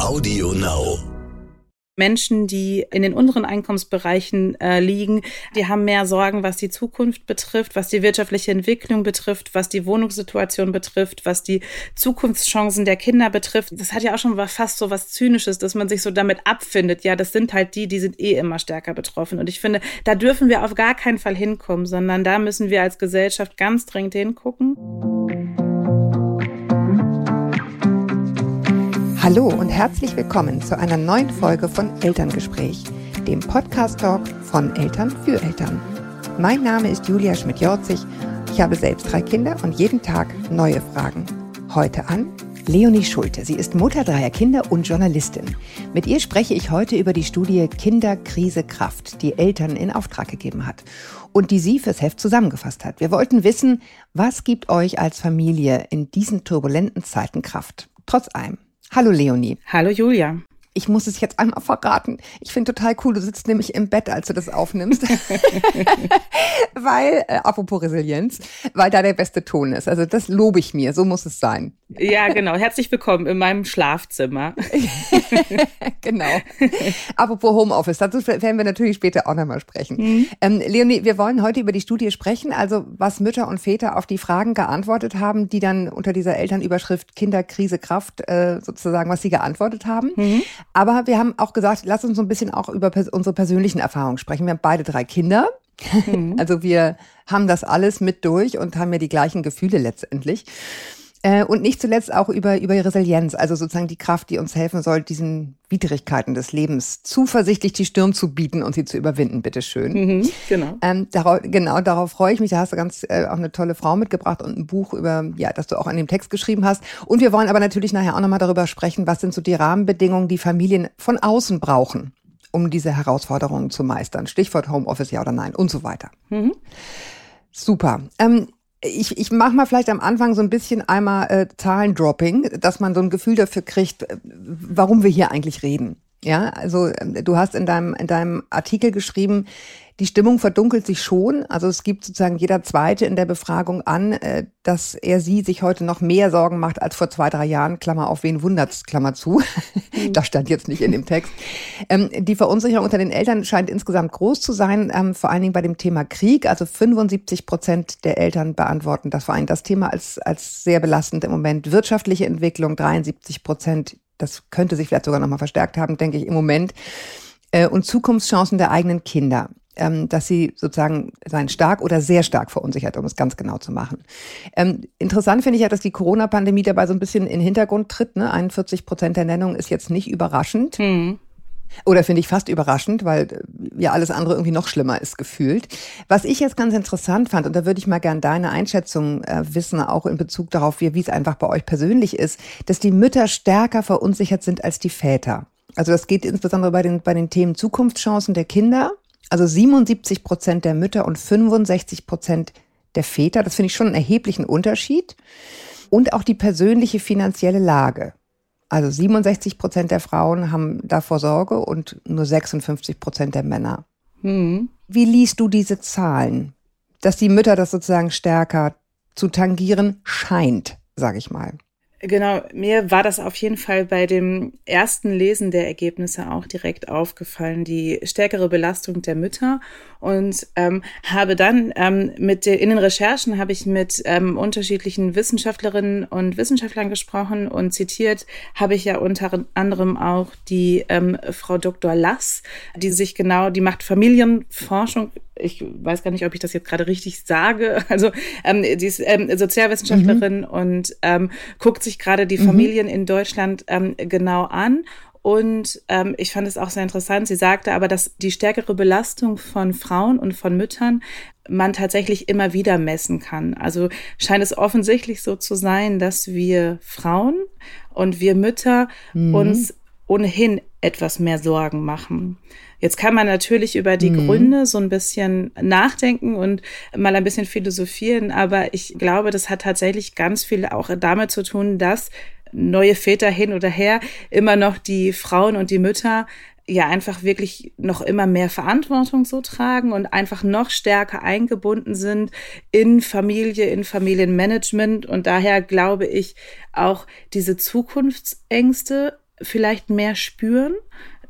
Audio Now. Menschen, die in den unteren Einkommensbereichen äh, liegen, die haben mehr Sorgen, was die Zukunft betrifft, was die wirtschaftliche Entwicklung betrifft, was die Wohnungssituation betrifft, was die Zukunftschancen der Kinder betrifft. Das hat ja auch schon fast so was Zynisches, dass man sich so damit abfindet. Ja, das sind halt die, die sind eh immer stärker betroffen. Und ich finde, da dürfen wir auf gar keinen Fall hinkommen, sondern da müssen wir als Gesellschaft ganz dringend hingucken. Hallo und herzlich willkommen zu einer neuen Folge von Elterngespräch, dem Podcast-Talk von Eltern für Eltern. Mein Name ist Julia Schmidt-Jorzig. Ich habe selbst drei Kinder und jeden Tag neue Fragen. Heute an Leonie Schulte. Sie ist Mutter dreier Kinder und Journalistin. Mit ihr spreche ich heute über die Studie Kinderkrise Kraft, die Eltern in Auftrag gegeben hat und die sie fürs Heft zusammengefasst hat. Wir wollten wissen, was gibt euch als Familie in diesen turbulenten Zeiten Kraft? Trotz allem. Hallo Leonie. Hallo Julia. Ich muss es jetzt einmal verraten. Ich finde total cool, du sitzt nämlich im Bett, als du das aufnimmst. weil, äh, apropos Resilienz, weil da der beste Ton ist. Also das lobe ich mir, so muss es sein. Ja, genau. Herzlich willkommen in meinem Schlafzimmer. genau. apropos Homeoffice, dazu werden wir natürlich später auch nochmal sprechen. Mhm. Ähm, Leonie, wir wollen heute über die Studie sprechen, also was Mütter und Väter auf die Fragen geantwortet haben, die dann unter dieser Elternüberschrift Kinderkrise Kraft äh, sozusagen, was sie geantwortet haben. Mhm. Aber wir haben auch gesagt, lass uns so ein bisschen auch über pers unsere persönlichen Erfahrungen sprechen. Wir haben beide drei Kinder. Mhm. Also wir haben das alles mit durch und haben ja die gleichen Gefühle letztendlich. Äh, und nicht zuletzt auch über, über Resilienz, also sozusagen die Kraft, die uns helfen soll, diesen Widrigkeiten des Lebens zuversichtlich die Stirn zu bieten und sie zu überwinden, bitteschön. Mhm, genau. Ähm, darauf, genau, darauf freue ich mich. Da hast du ganz äh, auch eine tolle Frau mitgebracht und ein Buch über, ja, das du auch an dem Text geschrieben hast. Und wir wollen aber natürlich nachher auch nochmal darüber sprechen, was sind so die Rahmenbedingungen, die Familien von außen brauchen, um diese Herausforderungen zu meistern. Stichwort Homeoffice, ja oder nein und so weiter. Mhm. Super. Ähm, ich, ich mache mal vielleicht am Anfang so ein bisschen einmal äh, Zahlendropping, dass man so ein Gefühl dafür kriegt, äh, warum wir hier eigentlich reden. Ja, also äh, du hast in deinem, in deinem Artikel geschrieben, die Stimmung verdunkelt sich schon. Also es gibt sozusagen jeder Zweite in der Befragung an, äh, dass er sie sich heute noch mehr Sorgen macht als vor zwei, drei Jahren. Klammer auf, wen wundert's, Klammer zu. Mhm. das stand jetzt nicht in dem Text. Ähm, die Verunsicherung unter den Eltern scheint insgesamt groß zu sein, ähm, vor allen Dingen bei dem Thema Krieg. Also 75 Prozent der Eltern beantworten das vor allem das Thema als, als sehr belastend im Moment. Wirtschaftliche Entwicklung 73 Prozent. Das könnte sich vielleicht sogar noch mal verstärkt haben, denke ich, im Moment äh, und Zukunftschancen der eigenen Kinder ähm, dass sie sozusagen seien stark oder sehr stark verunsichert, um es ganz genau zu machen. Ähm, interessant finde ich ja, dass die Corona-Pandemie dabei so ein bisschen in den Hintergrund tritt. Ne? 41 Prozent der Nennung ist jetzt nicht überraschend. Mhm. Oder finde ich fast überraschend, weil äh, ja alles andere irgendwie noch schlimmer ist gefühlt. Was ich jetzt ganz interessant fand, und da würde ich mal gern deine Einschätzung äh, wissen, auch in Bezug darauf, wie, es einfach bei euch persönlich ist, dass die Mütter stärker verunsichert sind als die Väter. Also das geht insbesondere bei den, bei den Themen Zukunftschancen der Kinder also 77 Prozent der Mütter und 65 Prozent der Väter. Das finde ich schon einen erheblichen Unterschied. Und auch die persönliche finanzielle Lage. Also 67 Prozent der Frauen haben davor Sorge und nur 56 Prozent der Männer. Hm. Wie liest du diese Zahlen? Dass die Mütter das sozusagen stärker zu tangieren scheint, sage ich mal. Genau, mir war das auf jeden Fall bei dem ersten Lesen der Ergebnisse auch direkt aufgefallen, die stärkere Belastung der Mütter und ähm, habe dann ähm, mit der, in den Recherchen habe ich mit ähm, unterschiedlichen Wissenschaftlerinnen und Wissenschaftlern gesprochen und zitiert habe ich ja unter anderem auch die ähm, Frau Dr. Lass, die sich genau, die macht Familienforschung ich weiß gar nicht, ob ich das jetzt gerade richtig sage. Also ähm, die ist ähm, Sozialwissenschaftlerin mhm. und ähm, guckt sich gerade die mhm. Familien mhm. in Deutschland ähm, genau an und ähm, ich fand es auch sehr interessant. Sie sagte aber, dass die stärkere Belastung von Frauen und von Müttern man tatsächlich immer wieder messen kann. Also scheint es offensichtlich so zu sein, dass wir Frauen und wir Mütter mhm. uns ohnehin etwas mehr Sorgen machen. Jetzt kann man natürlich über die mhm. Gründe so ein bisschen nachdenken und mal ein bisschen philosophieren, aber ich glaube, das hat tatsächlich ganz viel auch damit zu tun, dass neue Väter hin oder her immer noch die Frauen und die Mütter ja einfach wirklich noch immer mehr Verantwortung so tragen und einfach noch stärker eingebunden sind in Familie, in Familienmanagement. Und daher glaube ich auch diese Zukunftsängste vielleicht mehr spüren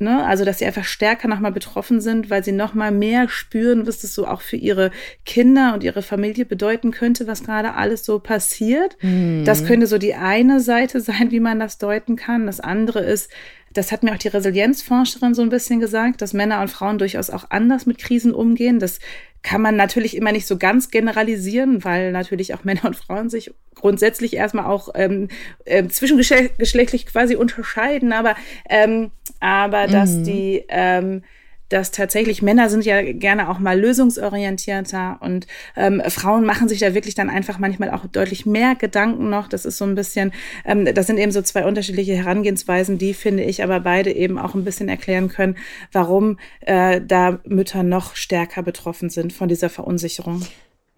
ne? Also, dass sie einfach stärker nochmal betroffen sind, weil sie nochmal mehr spüren, was das so auch für ihre Kinder und ihre Familie bedeuten könnte, was gerade alles so passiert. Mhm. Das könnte so die eine Seite sein, wie man das deuten kann. Das andere ist, das hat mir auch die Resilienzforscherin so ein bisschen gesagt, dass Männer und Frauen durchaus auch anders mit Krisen umgehen. Das kann man natürlich immer nicht so ganz generalisieren, weil natürlich auch Männer und Frauen sich grundsätzlich erstmal auch ähm, äh, zwischengeschlechtlich quasi unterscheiden, aber, ähm, aber mhm. dass die ähm, dass tatsächlich Männer sind ja gerne auch mal lösungsorientierter und ähm, Frauen machen sich da wirklich dann einfach manchmal auch deutlich mehr Gedanken noch. Das ist so ein bisschen, ähm, das sind eben so zwei unterschiedliche Herangehensweisen, die finde ich aber beide eben auch ein bisschen erklären können, warum äh, da Mütter noch stärker betroffen sind von dieser Verunsicherung.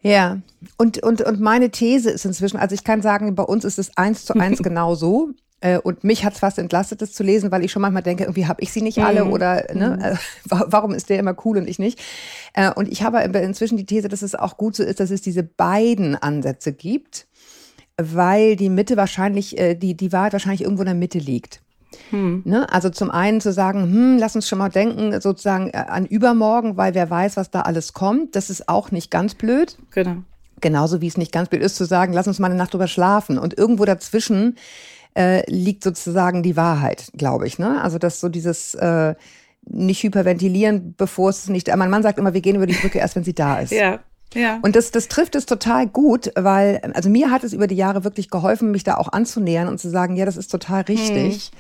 Ja, und, und, und meine These ist inzwischen, also ich kann sagen, bei uns ist es eins zu eins genau so. Äh, und mich hat es fast entlastet, das zu lesen, weil ich schon manchmal denke, irgendwie habe ich sie nicht alle mhm. oder ne, mhm. äh, warum ist der immer cool und ich nicht? Äh, und ich habe inzwischen die These, dass es auch gut so ist, dass es diese beiden Ansätze gibt, weil die Mitte wahrscheinlich, die, die Wahrheit wahrscheinlich irgendwo in der Mitte liegt. Hm. Ne? Also zum einen zu sagen, hm, lass uns schon mal denken, sozusagen an übermorgen, weil wer weiß, was da alles kommt. Das ist auch nicht ganz blöd. Genau. Genauso wie es nicht ganz blöd ist zu sagen, lass uns mal eine Nacht drüber schlafen. Und irgendwo dazwischen äh, liegt sozusagen die Wahrheit, glaube ich. Ne? Also dass so dieses äh, nicht hyperventilieren, bevor es nicht. Mein Mann sagt immer, wir gehen über die Brücke erst, wenn sie da ist. Ja. Ja. Und das, das trifft es total gut, weil, also mir hat es über die Jahre wirklich geholfen, mich da auch anzunähern und zu sagen, ja, das ist total richtig. Hm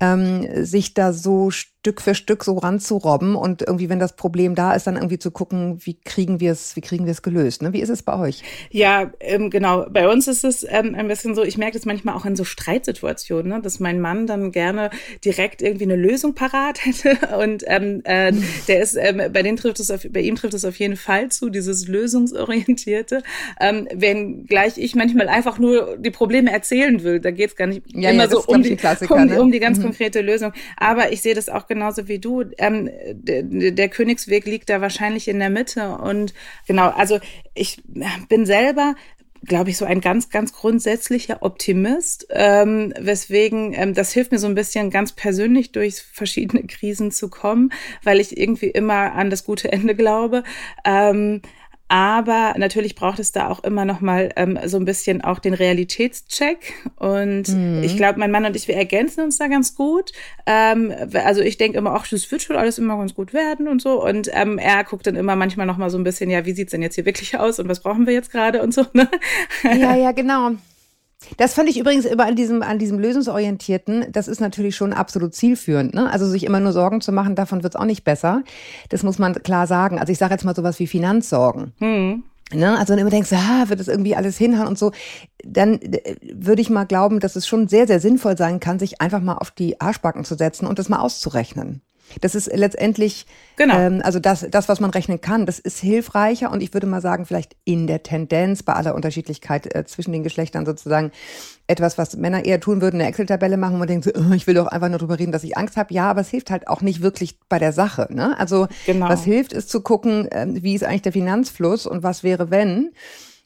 ähm, sich da so Stück für Stück so ranzurobben und irgendwie, wenn das Problem da ist, dann irgendwie zu gucken, wie kriegen wir es, wie kriegen wir es gelöst. Ne? Wie ist es bei euch? Ja, ähm, genau. Bei uns ist es ähm, ein bisschen so, ich merke das manchmal auch in so Streitsituationen, ne? dass mein Mann dann gerne direkt irgendwie eine Lösung parat hätte. Und ähm, äh, der ist, ähm, bei denen trifft es auf, bei ihm trifft es auf jeden Fall zu, dieses Lösungsorientierte. Ähm, wenn gleich ich manchmal einfach nur die Probleme erzählen will, da geht es gar nicht ja, immer ja, so um die, um, ne? um die ganz mhm konkrete Lösung. Aber ich sehe das auch genauso wie du. Ähm, der, der Königsweg liegt da wahrscheinlich in der Mitte. Und genau, also ich bin selber glaube ich, so ein ganz, ganz grundsätzlicher Optimist, ähm, weswegen ähm, das hilft mir so ein bisschen ganz persönlich durch verschiedene Krisen zu kommen, weil ich irgendwie immer an das gute Ende glaube. Ähm, aber natürlich braucht es da auch immer noch mal ähm, so ein bisschen auch den Realitätscheck. Und mhm. ich glaube, mein Mann und ich, wir ergänzen uns da ganz gut. Ähm, also ich denke immer, ach, das wird schon alles immer ganz gut werden und so. Und ähm, er guckt dann immer manchmal noch mal so ein bisschen, ja, wie sieht's denn jetzt hier wirklich aus und was brauchen wir jetzt gerade und so. Ne? Ja, ja, genau. Das fand ich übrigens immer an diesem, an diesem lösungsorientierten, das ist natürlich schon absolut zielführend. Ne? Also sich immer nur Sorgen zu machen, davon wird es auch nicht besser. Das muss man klar sagen. Also ich sage jetzt mal sowas wie Finanzsorgen. Hm. Ne? Also wenn du immer denkst, ah, wird das irgendwie alles hinhauen und so, dann äh, würde ich mal glauben, dass es schon sehr, sehr sinnvoll sein kann, sich einfach mal auf die Arschbacken zu setzen und das mal auszurechnen. Das ist letztendlich, genau. ähm, also das, das, was man rechnen kann, das ist hilfreicher und ich würde mal sagen, vielleicht in der Tendenz bei aller Unterschiedlichkeit äh, zwischen den Geschlechtern sozusagen etwas, was Männer eher tun würden, eine Excel-Tabelle machen und man denkt so, oh, ich will doch einfach nur drüber reden, dass ich Angst habe. Ja, aber es hilft halt auch nicht wirklich bei der Sache. Ne? Also genau. was hilft, ist zu gucken, äh, wie ist eigentlich der Finanzfluss und was wäre, wenn.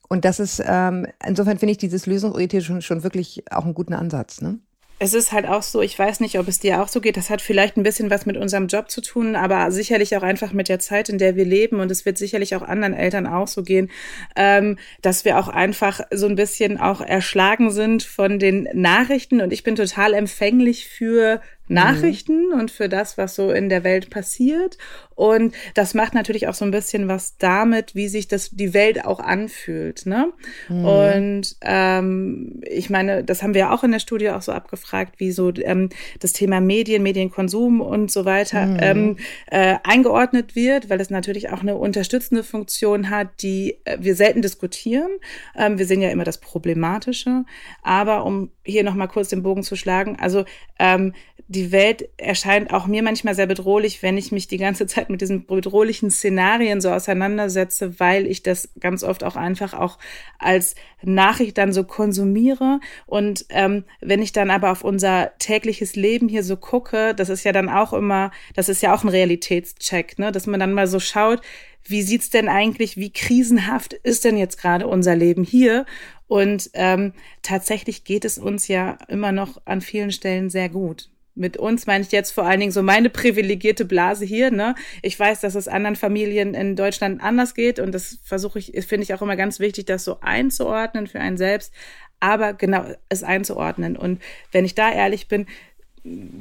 Und das ist, ähm, insofern finde ich dieses Lösungsorientierte schon, schon wirklich auch einen guten Ansatz. Ne? Es ist halt auch so, ich weiß nicht, ob es dir auch so geht. Das hat vielleicht ein bisschen was mit unserem Job zu tun, aber sicherlich auch einfach mit der Zeit, in der wir leben. Und es wird sicherlich auch anderen Eltern auch so gehen, ähm, dass wir auch einfach so ein bisschen auch erschlagen sind von den Nachrichten. Und ich bin total empfänglich für Nachrichten mhm. und für das, was so in der Welt passiert. Und das macht natürlich auch so ein bisschen was damit, wie sich das die Welt auch anfühlt. Ne? Mhm. Und ähm, ich meine, das haben wir auch in der Studie auch so abgefragt, wie so ähm, das Thema Medien, Medienkonsum und so weiter mhm. ähm, äh, eingeordnet wird, weil es natürlich auch eine unterstützende Funktion hat, die äh, wir selten diskutieren. Ähm, wir sehen ja immer das Problematische. Aber um hier nochmal kurz den Bogen zu schlagen, also ähm, die Welt erscheint auch mir manchmal sehr bedrohlich, wenn ich mich die ganze Zeit mit diesen bedrohlichen Szenarien so auseinandersetze, weil ich das ganz oft auch einfach auch als Nachricht dann so konsumiere. Und ähm, wenn ich dann aber auf unser tägliches Leben hier so gucke, das ist ja dann auch immer, das ist ja auch ein Realitätscheck, ne? dass man dann mal so schaut, wie sieht's denn eigentlich, wie krisenhaft ist denn jetzt gerade unser Leben hier? Und ähm, tatsächlich geht es uns ja immer noch an vielen Stellen sehr gut. Mit uns meine ich jetzt vor allen Dingen so meine privilegierte Blase hier. Ne? Ich weiß, dass es anderen Familien in Deutschland anders geht und das versuche ich, finde ich auch immer ganz wichtig, das so einzuordnen für einen selbst, aber genau es einzuordnen. Und wenn ich da ehrlich bin,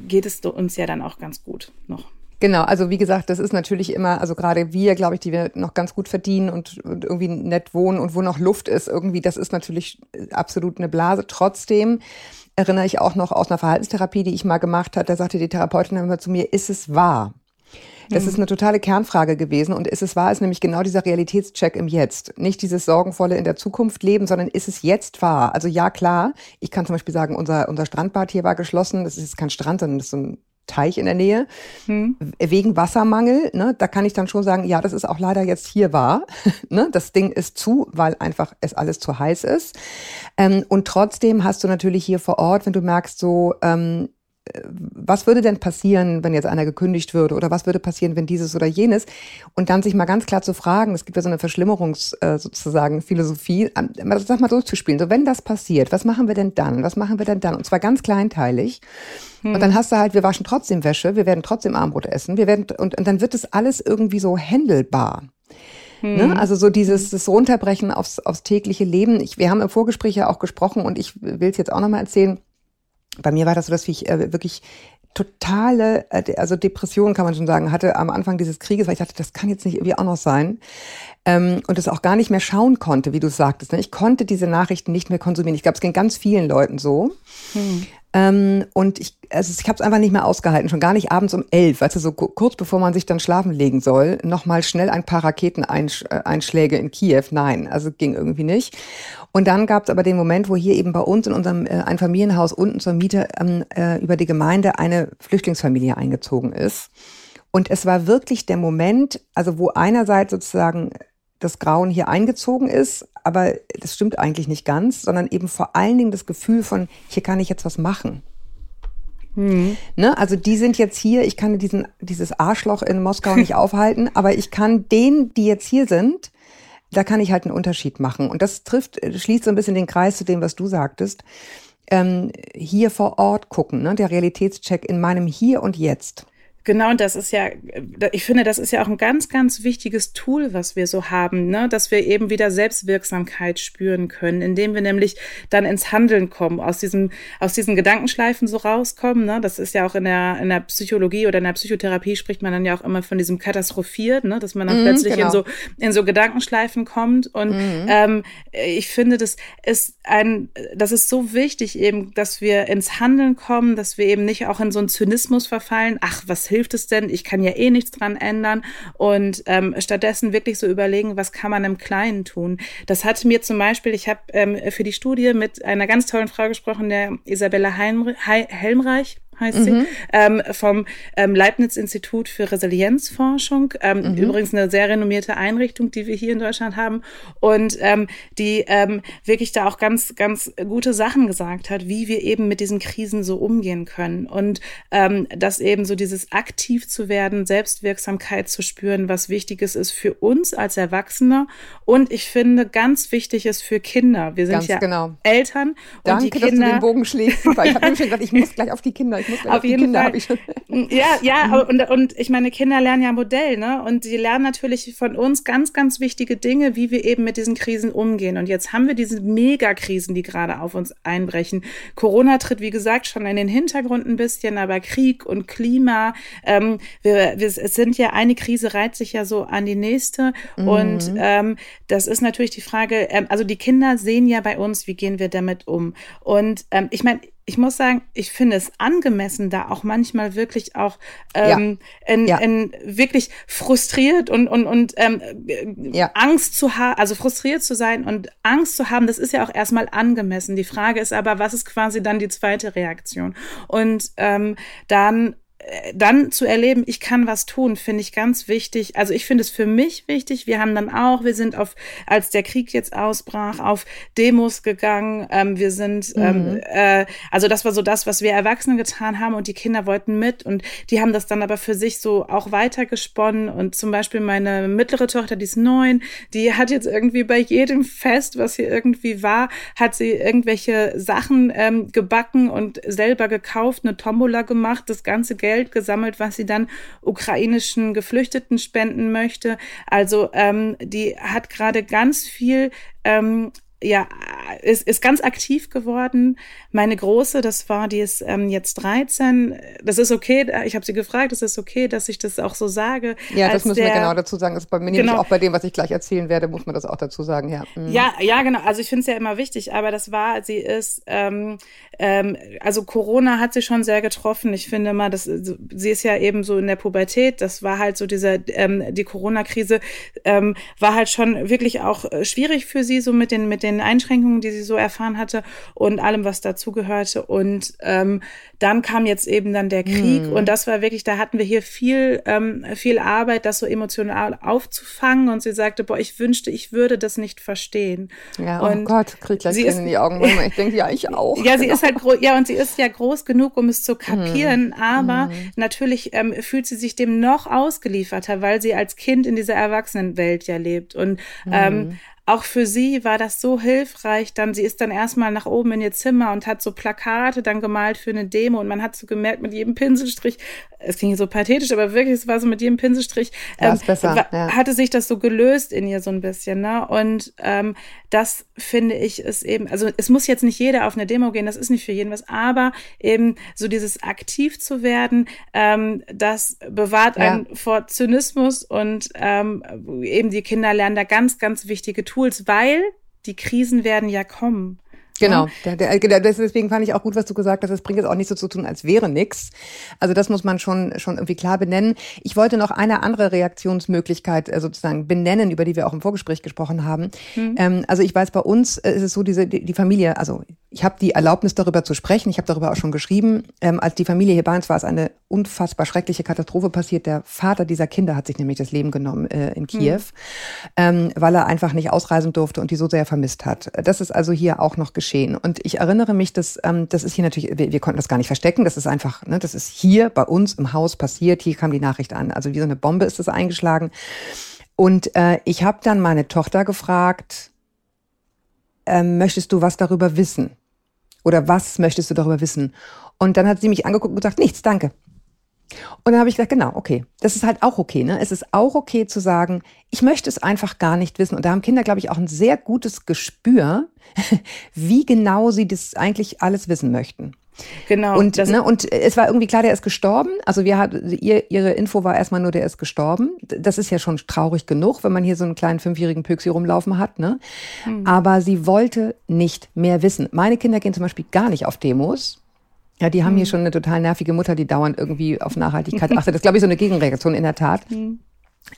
geht es uns ja dann auch ganz gut noch. Genau, also wie gesagt, das ist natürlich immer, also gerade wir, glaube ich, die wir noch ganz gut verdienen und, und, irgendwie nett wohnen und wo noch Luft ist, irgendwie, das ist natürlich absolut eine Blase. Trotzdem erinnere ich auch noch aus einer Verhaltenstherapie, die ich mal gemacht habe, da sagte die Therapeutin immer zu mir, ist es wahr? Das ist eine totale Kernfrage gewesen und ist es wahr, ist nämlich genau dieser Realitätscheck im Jetzt. Nicht dieses sorgenvolle in der Zukunft leben, sondern ist es jetzt wahr? Also ja, klar, ich kann zum Beispiel sagen, unser, unser Strandbad hier war geschlossen. Das ist jetzt kein Strand, sondern das ist so ein Teich in der Nähe, hm. wegen Wassermangel. Ne, da kann ich dann schon sagen, ja, das ist auch leider jetzt hier wahr. ne, das Ding ist zu, weil einfach es alles zu heiß ist. Ähm, und trotzdem hast du natürlich hier vor Ort, wenn du merkst, so, ähm, was würde denn passieren, wenn jetzt einer gekündigt würde oder was würde passieren, wenn dieses oder jenes und dann sich mal ganz klar zu fragen, es gibt ja so eine Verschlimmerungs äh, sozusagen Philosophie, sag mal durchzuspielen, so wenn das passiert, was machen wir denn dann, was machen wir denn dann und zwar ganz kleinteilig hm. und dann hast du halt, wir waschen trotzdem Wäsche, wir werden trotzdem Armbrot essen, wir werden und, und dann wird das alles irgendwie so händelbar. Ne? Hm. Also so dieses das Runterbrechen aufs, aufs tägliche Leben. Ich, wir haben im Vorgespräch ja auch gesprochen und ich will es jetzt auch nochmal erzählen bei mir war das so, dass ich äh, wirklich totale, äh, also Depression kann man schon sagen, hatte am Anfang dieses Krieges, weil ich dachte, das kann jetzt nicht irgendwie auch noch sein. Ähm, und es auch gar nicht mehr schauen konnte, wie du sagtest. Ne? Ich konnte diese Nachrichten nicht mehr konsumieren. Ich glaube, es ging ganz vielen Leuten so. Hm. Ähm, und ich, also ich habe es einfach nicht mehr ausgehalten, schon gar nicht abends um elf, weißt du, so kurz bevor man sich dann schlafen legen soll, nochmal schnell ein paar Raketeneinschläge in Kiew. Nein, also ging irgendwie nicht. Und dann gab es aber den Moment, wo hier eben bei uns in unserem äh, Einfamilienhaus unten zur Miete ähm, äh, über die Gemeinde eine Flüchtlingsfamilie eingezogen ist. Und es war wirklich der Moment, also wo einerseits sozusagen das Grauen hier eingezogen ist, aber das stimmt eigentlich nicht ganz, sondern eben vor allen Dingen das Gefühl von, hier kann ich jetzt was machen. Mhm. Ne? Also die sind jetzt hier, ich kann diesen, dieses Arschloch in Moskau nicht aufhalten, aber ich kann denen, die jetzt hier sind, da kann ich halt einen Unterschied machen. Und das trifft, schließt so ein bisschen den Kreis zu dem, was du sagtest. Ähm, hier vor Ort gucken, ne? der Realitätscheck in meinem Hier und Jetzt. Genau, und das ist ja, ich finde, das ist ja auch ein ganz, ganz wichtiges Tool, was wir so haben, ne? dass wir eben wieder Selbstwirksamkeit spüren können, indem wir nämlich dann ins Handeln kommen, aus diesem, aus diesen Gedankenschleifen so rauskommen. Ne? Das ist ja auch in der, in der Psychologie oder in der Psychotherapie spricht man dann ja auch immer von diesem Katastrophiert, ne? dass man dann mm, plötzlich genau. in so, in so Gedankenschleifen kommt. Und mm. ähm, ich finde, das ist ein, das ist so wichtig eben, dass wir ins Handeln kommen, dass wir eben nicht auch in so einen Zynismus verfallen. Ach, was hilft es denn? Ich kann ja eh nichts dran ändern. Und ähm, stattdessen wirklich so überlegen, was kann man im Kleinen tun. Das hat mir zum Beispiel, ich habe ähm, für die Studie mit einer ganz tollen Frau gesprochen, der Isabella Helmreich heißt mhm. sie, ähm, vom ähm, Leibniz-Institut für Resilienzforschung. Ähm, mhm. Übrigens eine sehr renommierte Einrichtung, die wir hier in Deutschland haben und ähm, die ähm, wirklich da auch ganz, ganz gute Sachen gesagt hat, wie wir eben mit diesen Krisen so umgehen können und ähm, dass eben so dieses aktiv zu werden, Selbstwirksamkeit zu spüren, was Wichtiges ist für uns als Erwachsene und ich finde ganz wichtig ist für Kinder. Wir sind ganz ja genau. Eltern Danke, und die Kinder. dass du den Bogen schlägst. Super. Ich habe nämlich schon gedacht, ich muss gleich auf die Kinder ich muss auf, auf jeden Kinder Fall. Ich schon. Ja, ja, mhm. und, und ich meine, Kinder lernen ja Modell, ne? Und die lernen natürlich von uns ganz, ganz wichtige Dinge, wie wir eben mit diesen Krisen umgehen. Und jetzt haben wir diese Megakrisen, die gerade auf uns einbrechen. Corona tritt, wie gesagt, schon in den Hintergrund ein bisschen, aber Krieg und Klima, ähm, wir, wir, es sind ja, eine Krise reiht sich ja so an die nächste. Mhm. Und ähm, das ist natürlich die Frage, ähm, also die Kinder sehen ja bei uns, wie gehen wir damit um. Und ähm, ich meine, ich muss sagen, ich finde es angemessen, da auch manchmal wirklich auch ähm, ja. In, ja. In wirklich frustriert und und und ähm, ja. Angst zu haben, also frustriert zu sein und Angst zu haben, das ist ja auch erstmal angemessen. Die Frage ist aber, was ist quasi dann die zweite Reaktion? Und ähm, dann dann zu erleben, ich kann was tun, finde ich ganz wichtig. Also ich finde es für mich wichtig. Wir haben dann auch, wir sind auf, als der Krieg jetzt ausbrach, auf Demos gegangen. Ähm, wir sind, mhm. ähm, äh, also das war so das, was wir Erwachsene getan haben und die Kinder wollten mit und die haben das dann aber für sich so auch weitergesponnen. Und zum Beispiel meine mittlere Tochter, die ist neun, die hat jetzt irgendwie bei jedem Fest, was hier irgendwie war, hat sie irgendwelche Sachen ähm, gebacken und selber gekauft, eine Tombola gemacht, das ganze Geld Geld gesammelt, was sie dann ukrainischen Geflüchteten spenden möchte. Also ähm, die hat gerade ganz viel ähm, ja, ist, ist ganz aktiv geworden. Meine Große, das war, die ist ähm, jetzt 13. Das ist okay. Ich habe sie gefragt, es ist okay, dass ich das auch so sage. Ja, das müssen der, wir genau dazu sagen. Das ist bei mir genau. nämlich auch bei dem, was ich gleich erzählen werde, muss man das auch dazu sagen. Ja, mhm. ja, ja, genau. Also ich finde es ja immer wichtig, aber das war, sie ist, ähm, ähm, also Corona hat sie schon sehr getroffen. Ich finde mal, dass sie ist ja eben so in der Pubertät. Das war halt so dieser, ähm, die Corona-Krise ähm, war halt schon wirklich auch äh, schwierig für sie, so mit den, mit den den Einschränkungen, die sie so erfahren hatte und allem, was dazugehörte. Und ähm, dann kam jetzt eben dann der Krieg mhm. und das war wirklich, da hatten wir hier viel, ähm, viel Arbeit, das so emotional aufzufangen. Und sie sagte, boah, ich wünschte, ich würde das nicht verstehen. Ja, oh und oh Gott, kriegt gleich sie ist, in die Augen. Ich denke, ja, ich auch. Ja, sie ist halt groß, ja, und sie ist ja groß genug, um es zu kapieren, mhm. aber mhm. natürlich ähm, fühlt sie sich dem noch ausgelieferter, weil sie als Kind in dieser Erwachsenenwelt ja lebt. Und ähm, mhm auch für sie war das so hilfreich. Dann, sie ist dann erstmal nach oben in ihr Zimmer und hat so Plakate dann gemalt für eine Demo und man hat so gemerkt, mit jedem Pinselstrich, es ging so pathetisch, aber wirklich, es war so mit jedem Pinselstrich, ähm, besser, ja. hatte sich das so gelöst in ihr so ein bisschen, ne? Und ähm, das finde ich ist eben, also es muss jetzt nicht jeder auf eine Demo gehen, das ist nicht für jeden was, aber eben so dieses aktiv zu werden, ähm, das bewahrt ja. einen vor Zynismus und ähm, eben die Kinder lernen da ganz, ganz wichtige Tools, weil die Krisen werden ja kommen. Genau, der, deswegen fand ich auch gut, was du gesagt hast. Es bringt jetzt auch nicht so zu tun, als wäre nichts. Also das muss man schon schon irgendwie klar benennen. Ich wollte noch eine andere Reaktionsmöglichkeit äh, sozusagen benennen, über die wir auch im Vorgespräch gesprochen haben. Mhm. Ähm, also ich weiß, bei uns äh, ist es so, diese die, die Familie. Also ich habe die Erlaubnis, darüber zu sprechen. Ich habe darüber auch schon geschrieben. Ähm, als die Familie hier bei uns war, ist eine unfassbar schreckliche Katastrophe passiert. Der Vater dieser Kinder hat sich nämlich das Leben genommen äh, in Kiew, mhm. ähm, weil er einfach nicht ausreisen durfte und die so sehr vermisst hat. Das ist also hier auch noch geschehen. Und ich erinnere mich, dass ähm, das ist hier natürlich, wir, wir konnten das gar nicht verstecken. Das ist einfach, ne, das ist hier bei uns im Haus passiert. Hier kam die Nachricht an. Also wie so eine Bombe ist das eingeschlagen. Und äh, ich habe dann meine Tochter gefragt, äh, möchtest du was darüber wissen? Oder was möchtest du darüber wissen? Und dann hat sie mich angeguckt und gesagt, nichts, danke. Und dann habe ich gesagt, genau, okay. Das ist halt auch okay. Ne? Es ist auch okay zu sagen, ich möchte es einfach gar nicht wissen. Und da haben Kinder, glaube ich, auch ein sehr gutes Gespür, wie genau sie das eigentlich alles wissen möchten. Genau. Und, ne, und es war irgendwie klar, der ist gestorben. Also wir hat, ihr, ihre Info war erstmal nur, der ist gestorben. Das ist ja schon traurig genug, wenn man hier so einen kleinen fünfjährigen Pöksi rumlaufen hat. Ne? Mhm. Aber sie wollte nicht mehr wissen. Meine Kinder gehen zum Beispiel gar nicht auf Demos. Ja, die haben mhm. hier schon eine total nervige Mutter, die dauernd irgendwie auf Nachhaltigkeit achtet. Das ist, glaube ich, so eine Gegenreaktion in der Tat. Mhm.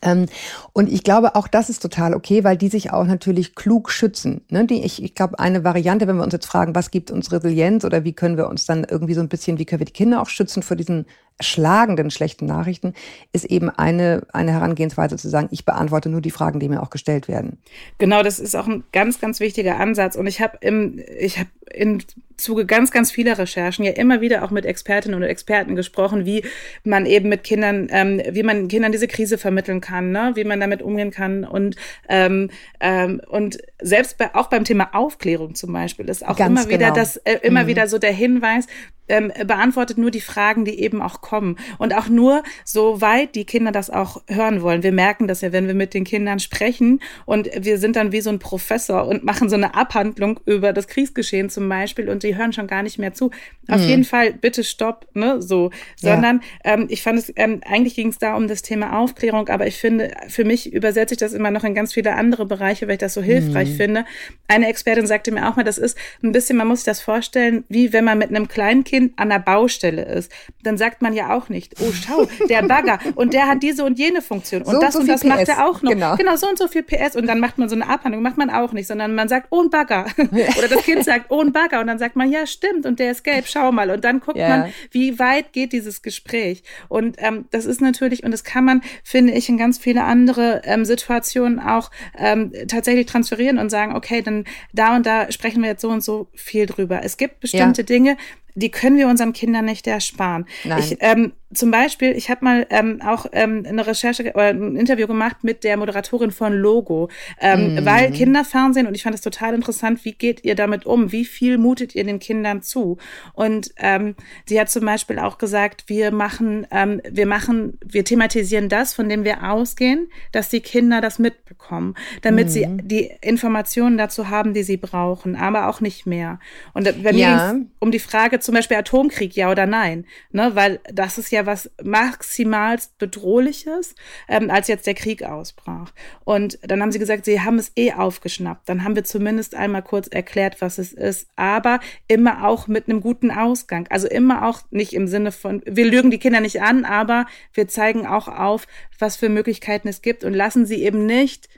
Ähm, und ich glaube, auch das ist total okay, weil die sich auch natürlich klug schützen. Ne? Die, ich ich glaube, eine Variante, wenn wir uns jetzt fragen, was gibt uns Resilienz oder wie können wir uns dann irgendwie so ein bisschen, wie können wir die Kinder auch schützen vor diesen schlagenden schlechten Nachrichten, ist eben eine, eine Herangehensweise zu sagen, ich beantworte nur die Fragen, die mir auch gestellt werden. Genau, das ist auch ein ganz, ganz wichtiger Ansatz. Und ich habe im, ich habe in Zuge ganz, ganz vieler Recherchen ja immer wieder auch mit Expertinnen und Experten gesprochen, wie man eben mit Kindern, ähm, wie man Kindern diese Krise vermitteln kann, ne? wie man damit umgehen kann. Und, ähm, ähm, und selbst bei, auch beim Thema Aufklärung zum Beispiel ist auch ganz immer wieder genau. das, äh, immer mhm. wieder so der Hinweis, ähm, beantwortet nur die Fragen, die eben auch kommen. Und auch nur, so weit die Kinder das auch hören wollen. Wir merken das ja, wenn wir mit den Kindern sprechen und wir sind dann wie so ein Professor und machen so eine Abhandlung über das Kriegsgeschehen zum Beispiel und die hören schon gar nicht mehr zu. Auf mhm. jeden Fall, bitte stopp, ne, so. Sondern ja. ähm, ich fand es, ähm, eigentlich ging es da um das Thema Aufklärung, aber ich finde, für mich übersetze ich das immer noch in ganz viele andere Bereiche, weil ich das so hilfreich mhm. finde. Eine Expertin sagte mir auch mal, das ist ein bisschen, man muss sich das vorstellen, wie wenn man mit einem kleinen Kind an der Baustelle ist. Dann sagt man ja auch nicht, oh schau, der Bagger und der hat diese und jene Funktion und so das und, und das PS. macht er auch noch. Genau. genau, so und so viel PS und dann macht man so eine Abhandlung, macht man auch nicht, sondern man sagt, oh ein Bagger. Oder das Kind sagt, oh ein Bagger und dann sagt man, ja stimmt und der ist gelb, schau mal. Und dann guckt ja. man, wie weit geht dieses Gespräch. Und ähm, das ist natürlich, und das kann man, finde ich, in ganz viele andere ähm, Situationen auch ähm, tatsächlich transferieren und sagen, okay, dann da und da sprechen wir jetzt so und so viel drüber. Es gibt bestimmte ja. Dinge, die können wir unseren Kindern nicht ersparen. Nein. Ich, ähm, zum Beispiel, ich habe mal ähm, auch ähm, eine Recherche oder ein Interview gemacht mit der Moderatorin von Logo, ähm, mm. weil Kinderfernsehen und ich fand es total interessant, wie geht ihr damit um? Wie viel mutet ihr den Kindern zu? Und ähm, sie hat zum Beispiel auch gesagt, wir machen, ähm, wir machen, wir thematisieren das, von dem wir ausgehen, dass die Kinder das mitbekommen, damit mm. sie mhm. die Informationen dazu haben, die sie brauchen, aber auch nicht mehr. Und bei ja. mir um die Frage zum Beispiel Atomkrieg, ja oder nein, ne, weil das ist ja was maximalst bedrohliches, ähm, als jetzt der Krieg ausbrach. Und dann haben sie gesagt, sie haben es eh aufgeschnappt. Dann haben wir zumindest einmal kurz erklärt, was es ist, aber immer auch mit einem guten Ausgang. Also immer auch nicht im Sinne von, wir lügen die Kinder nicht an, aber wir zeigen auch auf, was für Möglichkeiten es gibt und lassen sie eben nicht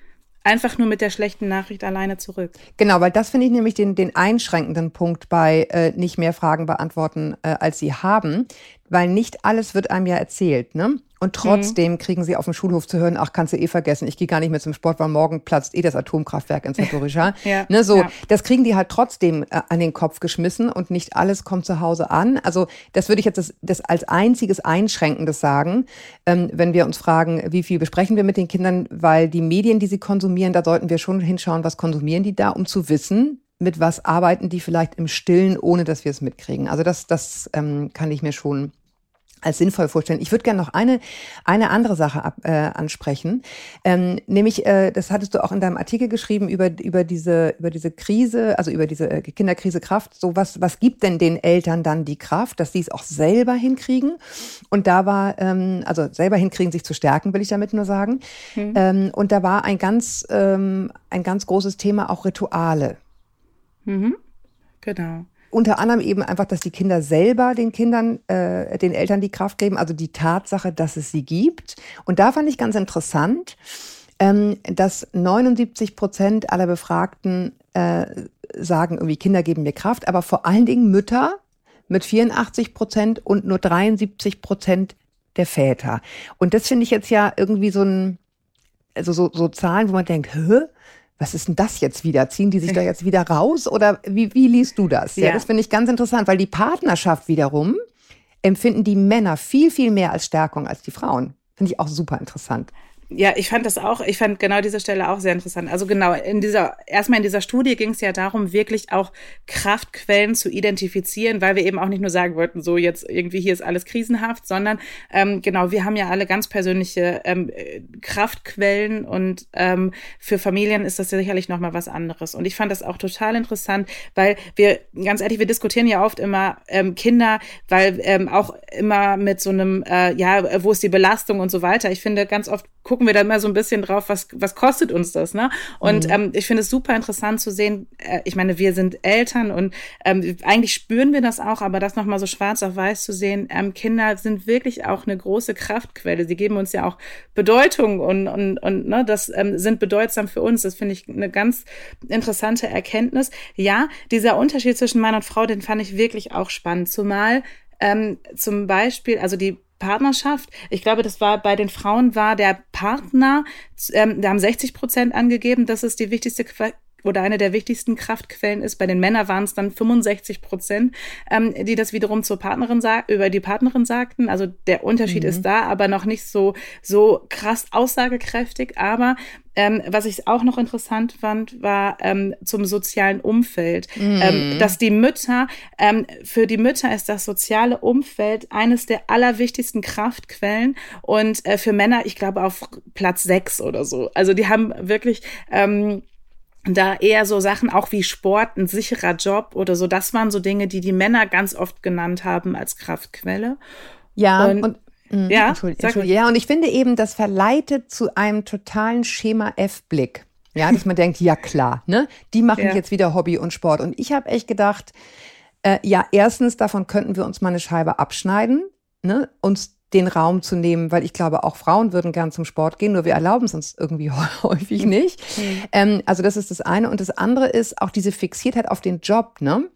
einfach nur mit der schlechten Nachricht alleine zurück. Genau, weil das finde ich nämlich den, den einschränkenden Punkt bei äh, nicht mehr Fragen beantworten, äh, als sie haben weil nicht alles wird einem ja erzählt, ne? Und trotzdem mhm. kriegen sie auf dem Schulhof zu hören, ach, kannst du eh vergessen, ich gehe gar nicht mehr zum Sport, weil morgen platzt eh das Atomkraftwerk in Zaporizhia. ja, ne, so, ja. das kriegen die halt trotzdem äh, an den Kopf geschmissen und nicht alles kommt zu Hause an. Also das würde ich jetzt das, das als einziges Einschränkendes sagen, ähm, wenn wir uns fragen, wie viel besprechen wir mit den Kindern, weil die Medien, die sie konsumieren, da sollten wir schon hinschauen, was konsumieren die da, um zu wissen, mit was arbeiten die vielleicht im Stillen, ohne dass wir es mitkriegen. Also das, das ähm, kann ich mir schon als sinnvoll vorstellen. Ich würde gerne noch eine, eine andere Sache ab, äh, ansprechen, ähm, nämlich, äh, das hattest du auch in deinem Artikel geschrieben über, über, diese, über diese Krise, also über diese äh, Kinderkrise Kraft. So was, was gibt denn den Eltern dann die Kraft, dass sie es auch selber hinkriegen? Und da war, ähm, also selber hinkriegen, sich zu stärken, will ich damit nur sagen. Mhm. Ähm, und da war ein ganz, ähm, ein ganz großes Thema auch Rituale. Mhm. Genau unter anderem eben einfach, dass die Kinder selber den Kindern, äh, den Eltern die Kraft geben, also die Tatsache, dass es sie gibt. Und da fand ich ganz interessant, ähm, dass 79 Prozent aller Befragten äh, sagen, irgendwie Kinder geben mir Kraft, aber vor allen Dingen Mütter mit 84 Prozent und nur 73 Prozent der Väter. Und das finde ich jetzt ja irgendwie so ein, also so, so Zahlen, wo man denkt, hä? Was ist denn das jetzt wieder? Ziehen die sich da jetzt wieder raus? Oder wie, wie liest du das? Ja, ja das finde ich ganz interessant, weil die Partnerschaft wiederum empfinden die Männer viel, viel mehr als Stärkung als die Frauen. Finde ich auch super interessant. Ja, ich fand das auch, ich fand genau diese Stelle auch sehr interessant. Also genau, in dieser, erstmal in dieser Studie ging es ja darum, wirklich auch Kraftquellen zu identifizieren, weil wir eben auch nicht nur sagen wollten, so jetzt irgendwie hier ist alles krisenhaft, sondern ähm, genau, wir haben ja alle ganz persönliche ähm, Kraftquellen und ähm, für Familien ist das ja sicherlich nochmal was anderes. Und ich fand das auch total interessant, weil wir, ganz ehrlich, wir diskutieren ja oft immer ähm, Kinder, weil ähm, auch immer mit so einem, äh, ja, wo ist die Belastung und so weiter. Ich finde, ganz oft gucken wir dann mal so ein bisschen drauf, was, was kostet uns das, ne? Und mhm. ähm, ich finde es super interessant zu sehen, äh, ich meine, wir sind Eltern und ähm, eigentlich spüren wir das auch, aber das nochmal so schwarz auf weiß zu sehen, ähm, Kinder sind wirklich auch eine große Kraftquelle. Sie geben uns ja auch Bedeutung und, und, und ne, das ähm, sind bedeutsam für uns. Das finde ich eine ganz interessante Erkenntnis. Ja, dieser Unterschied zwischen Mann und Frau, den fand ich wirklich auch spannend, zumal ähm, zum Beispiel, also die Partnerschaft. Ich glaube, das war bei den Frauen war der Partner, ähm, da haben 60 Prozent angegeben, das ist die wichtigste oder eine der wichtigsten Kraftquellen ist. Bei den Männern waren es dann 65 Prozent, ähm, die das wiederum zur Partnerin über die Partnerin sagten. Also der Unterschied mhm. ist da, aber noch nicht so so krass aussagekräftig. Aber ähm, was ich auch noch interessant fand, war ähm, zum sozialen Umfeld, ähm, mhm. dass die Mütter, ähm, für die Mütter ist das soziale Umfeld eines der allerwichtigsten Kraftquellen und äh, für Männer, ich glaube, auf Platz sechs oder so. Also die haben wirklich ähm, da eher so Sachen auch wie Sport, ein sicherer Job oder so, das waren so Dinge, die die Männer ganz oft genannt haben als Kraftquelle. Ja, und, und Mhm, ja, Entschuldigung, Entschuldigung. ja, und ich finde eben, das verleitet zu einem totalen Schema F-Blick. Ja, dass man denkt, ja klar, ne? Die machen ja. jetzt wieder Hobby und Sport. Und ich habe echt gedacht, äh, ja, erstens, davon könnten wir uns mal eine Scheibe abschneiden, ne? Uns den Raum zu nehmen, weil ich glaube, auch Frauen würden gern zum Sport gehen, nur wir erlauben es uns irgendwie häufig nicht. Mhm. Ähm, also das ist das eine. Und das andere ist auch diese Fixiertheit auf den Job, ne?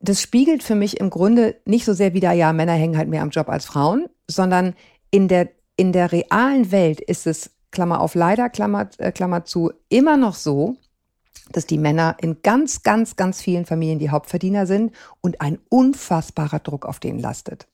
das spiegelt für mich im Grunde nicht so sehr wieder, ja, Männer hängen halt mehr am Job als Frauen, sondern in der, in der realen Welt ist es, Klammer auf leider, Klammer, äh, Klammer zu, immer noch so, dass die Männer in ganz, ganz, ganz vielen Familien die Hauptverdiener sind und ein unfassbarer Druck auf denen lastet.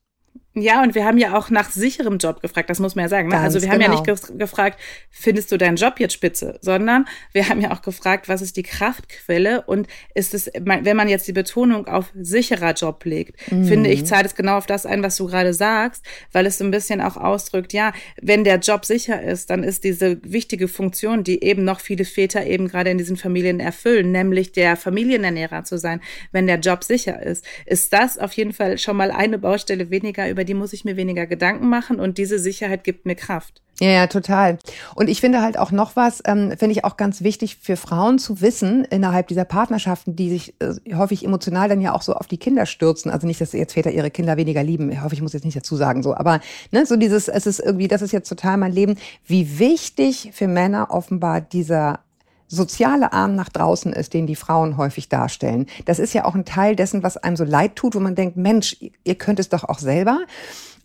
Ja, und wir haben ja auch nach sicherem Job gefragt, das muss man ja sagen. Ne? Also wir haben ja nicht genau. gefragt, findest du deinen Job jetzt spitze, sondern wir haben ja auch gefragt, was ist die Kraftquelle und ist es, wenn man jetzt die Betonung auf sicherer Job legt, mhm. finde ich, zahlt es genau auf das ein, was du gerade sagst, weil es so ein bisschen auch ausdrückt, ja, wenn der Job sicher ist, dann ist diese wichtige Funktion, die eben noch viele Väter eben gerade in diesen Familien erfüllen, nämlich der Familienernährer zu sein, wenn der Job sicher ist, ist das auf jeden Fall schon mal eine Baustelle weniger, über die muss ich mir weniger Gedanken machen und diese Sicherheit gibt mir Kraft. Ja, ja, total. Und ich finde halt auch noch was, ähm, finde ich auch ganz wichtig für Frauen zu wissen, innerhalb dieser Partnerschaften, die sich äh, häufig emotional dann ja auch so auf die Kinder stürzen. Also nicht, dass jetzt Väter ihre Kinder weniger lieben. Ich hoffe, ich muss jetzt nicht dazu sagen so. Aber ne, so dieses, es ist irgendwie, das ist jetzt total mein Leben. Wie wichtig für Männer offenbar dieser soziale Arm nach draußen ist, den die Frauen häufig darstellen. Das ist ja auch ein Teil dessen, was einem so leid tut, wo man denkt, Mensch, ihr könnt es doch auch selber.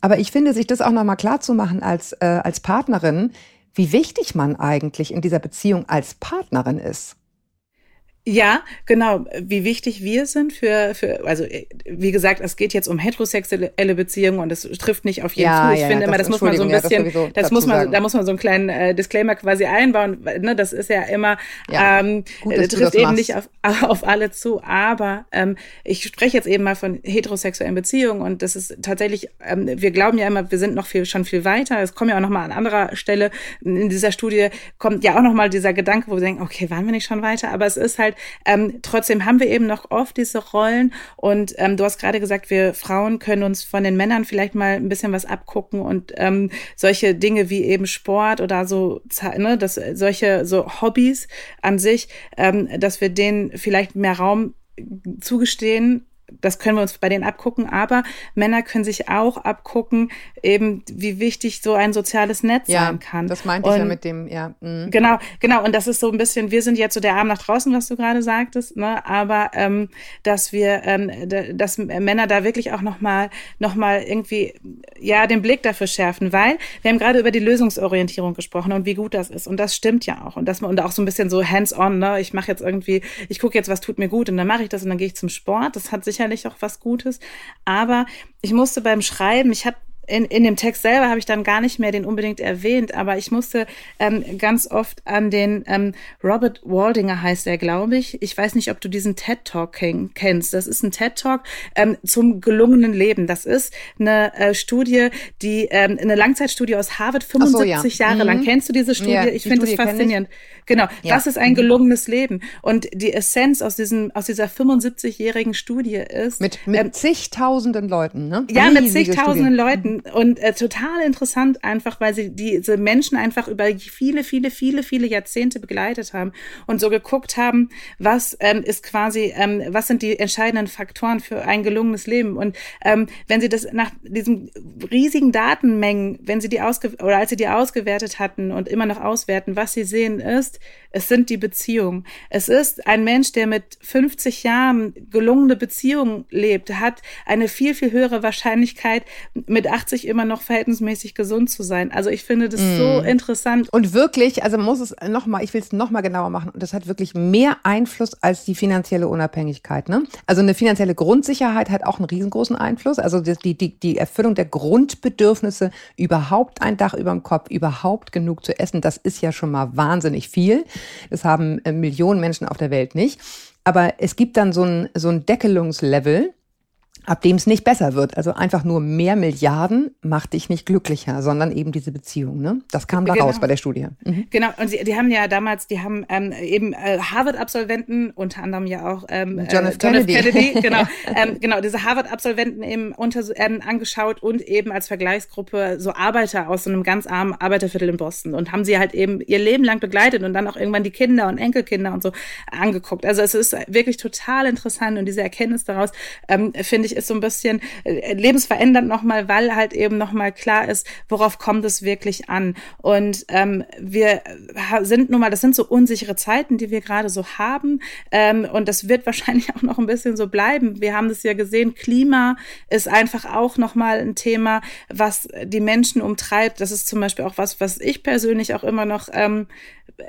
Aber ich finde, sich das auch nochmal klar zu machen als, äh, als Partnerin, wie wichtig man eigentlich in dieser Beziehung als Partnerin ist. Ja, genau. Wie wichtig wir sind für, für, also wie gesagt, es geht jetzt um heterosexuelle Beziehungen und es trifft nicht auf jeden ja, zu. Ich ja, finde ja, immer, das, muss man so ein bisschen, ja, das, das muss man, sagen. da muss man so einen kleinen äh, Disclaimer quasi einbauen. Ne, das ist ja immer, ähm, Gut, äh, trifft eben machst. nicht auf, auf alle zu. Aber ähm, ich spreche jetzt eben mal von heterosexuellen Beziehungen und das ist tatsächlich, ähm, wir glauben ja immer, wir sind noch viel, schon viel weiter. Es kommt ja auch noch mal an anderer Stelle in dieser Studie kommt ja auch noch mal dieser Gedanke, wo wir denken, okay, waren wir nicht schon weiter? Aber es ist halt halt, ähm, trotzdem haben wir eben noch oft diese Rollen. Und ähm, du hast gerade gesagt, wir Frauen können uns von den Männern vielleicht mal ein bisschen was abgucken und ähm, solche Dinge wie eben Sport oder so, ne, dass solche so Hobbys an sich, ähm, dass wir denen vielleicht mehr Raum zugestehen das können wir uns bei denen abgucken, aber Männer können sich auch abgucken, eben wie wichtig so ein soziales Netz ja, sein kann. Das meinte und, ich ja mit dem, ja. Mhm. Genau, genau. Und das ist so ein bisschen, wir sind jetzt so der Arm nach draußen, was du gerade sagtest, ne? Aber ähm, dass wir, ähm, dass Männer da wirklich auch nochmal noch mal irgendwie ja den Blick dafür schärfen, weil wir haben gerade über die Lösungsorientierung gesprochen und wie gut das ist. Und das stimmt ja auch. Und dass man und auch so ein bisschen so hands-on, ne? Ich mache jetzt irgendwie, ich gucke jetzt, was tut mir gut und dann mache ich das und dann gehe ich zum Sport. Das hat sicherlich auch was Gutes. Aber ich musste beim Schreiben, ich habe in, in dem Text selber habe ich dann gar nicht mehr den unbedingt erwähnt, aber ich musste ähm, ganz oft an den ähm, Robert Waldinger heißt er, glaube ich. Ich weiß nicht, ob du diesen TED Talk kennst. Das ist ein TED Talk ähm, zum gelungenen Leben. Das ist eine äh, Studie, die ähm, eine Langzeitstudie aus Harvard, 75 so, ja. Jahre mhm. lang. Kennst du diese Studie? Ja, ich finde es faszinierend. Genau. Ja. Was ist ein gelungenes Leben? Und die Essenz aus diesem aus dieser 75-jährigen Studie ist mit, mit ähm, zigtausenden Leuten, ne? Ja, mit zigtausenden Leuten und äh, total interessant einfach, weil sie diese Menschen einfach über viele, viele, viele, viele Jahrzehnte begleitet haben und so geguckt haben, was ähm, ist quasi, ähm, was sind die entscheidenden Faktoren für ein gelungenes Leben. Und ähm, wenn sie das nach diesen riesigen Datenmengen, wenn sie die ausge oder als sie die ausgewertet hatten und immer noch auswerten, was sie sehen ist, es sind die Beziehungen. Es ist ein Mensch, der mit 50 Jahren gelungene Beziehungen lebt, hat eine viel, viel höhere Wahrscheinlichkeit, mit 80 80 immer noch verhältnismäßig gesund zu sein. Also ich finde das mm. so interessant. Und wirklich, also muss es nochmal, ich will es nochmal genauer machen, und das hat wirklich mehr Einfluss als die finanzielle Unabhängigkeit. Ne? Also eine finanzielle Grundsicherheit hat auch einen riesengroßen Einfluss. Also die, die, die Erfüllung der Grundbedürfnisse, überhaupt ein Dach über dem Kopf, überhaupt genug zu essen, das ist ja schon mal wahnsinnig viel. Das haben äh, Millionen Menschen auf der Welt nicht. Aber es gibt dann so ein, so ein Deckelungslevel, ab dem es nicht besser wird. Also einfach nur mehr Milliarden macht dich nicht glücklicher, sondern eben diese Beziehung. Ne? Das kam da genau. raus bei der Studie. Mhm. Genau, und sie, die haben ja damals, die haben ähm, eben äh, Harvard-Absolventen, unter anderem ja auch ähm, John F. Äh, Kennedy, John F. Kennedy genau, ähm, genau, diese Harvard-Absolventen eben unter, ähm, angeschaut und eben als Vergleichsgruppe so Arbeiter aus so einem ganz armen Arbeiterviertel in Boston und haben sie halt eben ihr Leben lang begleitet und dann auch irgendwann die Kinder und Enkelkinder und so angeguckt. Also es ist wirklich total interessant und diese Erkenntnis daraus ähm, finde ich ich, ist so ein bisschen äh, lebensverändernd nochmal, weil halt eben nochmal klar ist, worauf kommt es wirklich an. Und ähm, wir sind nun mal, das sind so unsichere Zeiten, die wir gerade so haben. Ähm, und das wird wahrscheinlich auch noch ein bisschen so bleiben. Wir haben das ja gesehen, Klima ist einfach auch nochmal ein Thema, was die Menschen umtreibt. Das ist zum Beispiel auch was, was ich persönlich auch immer noch ähm,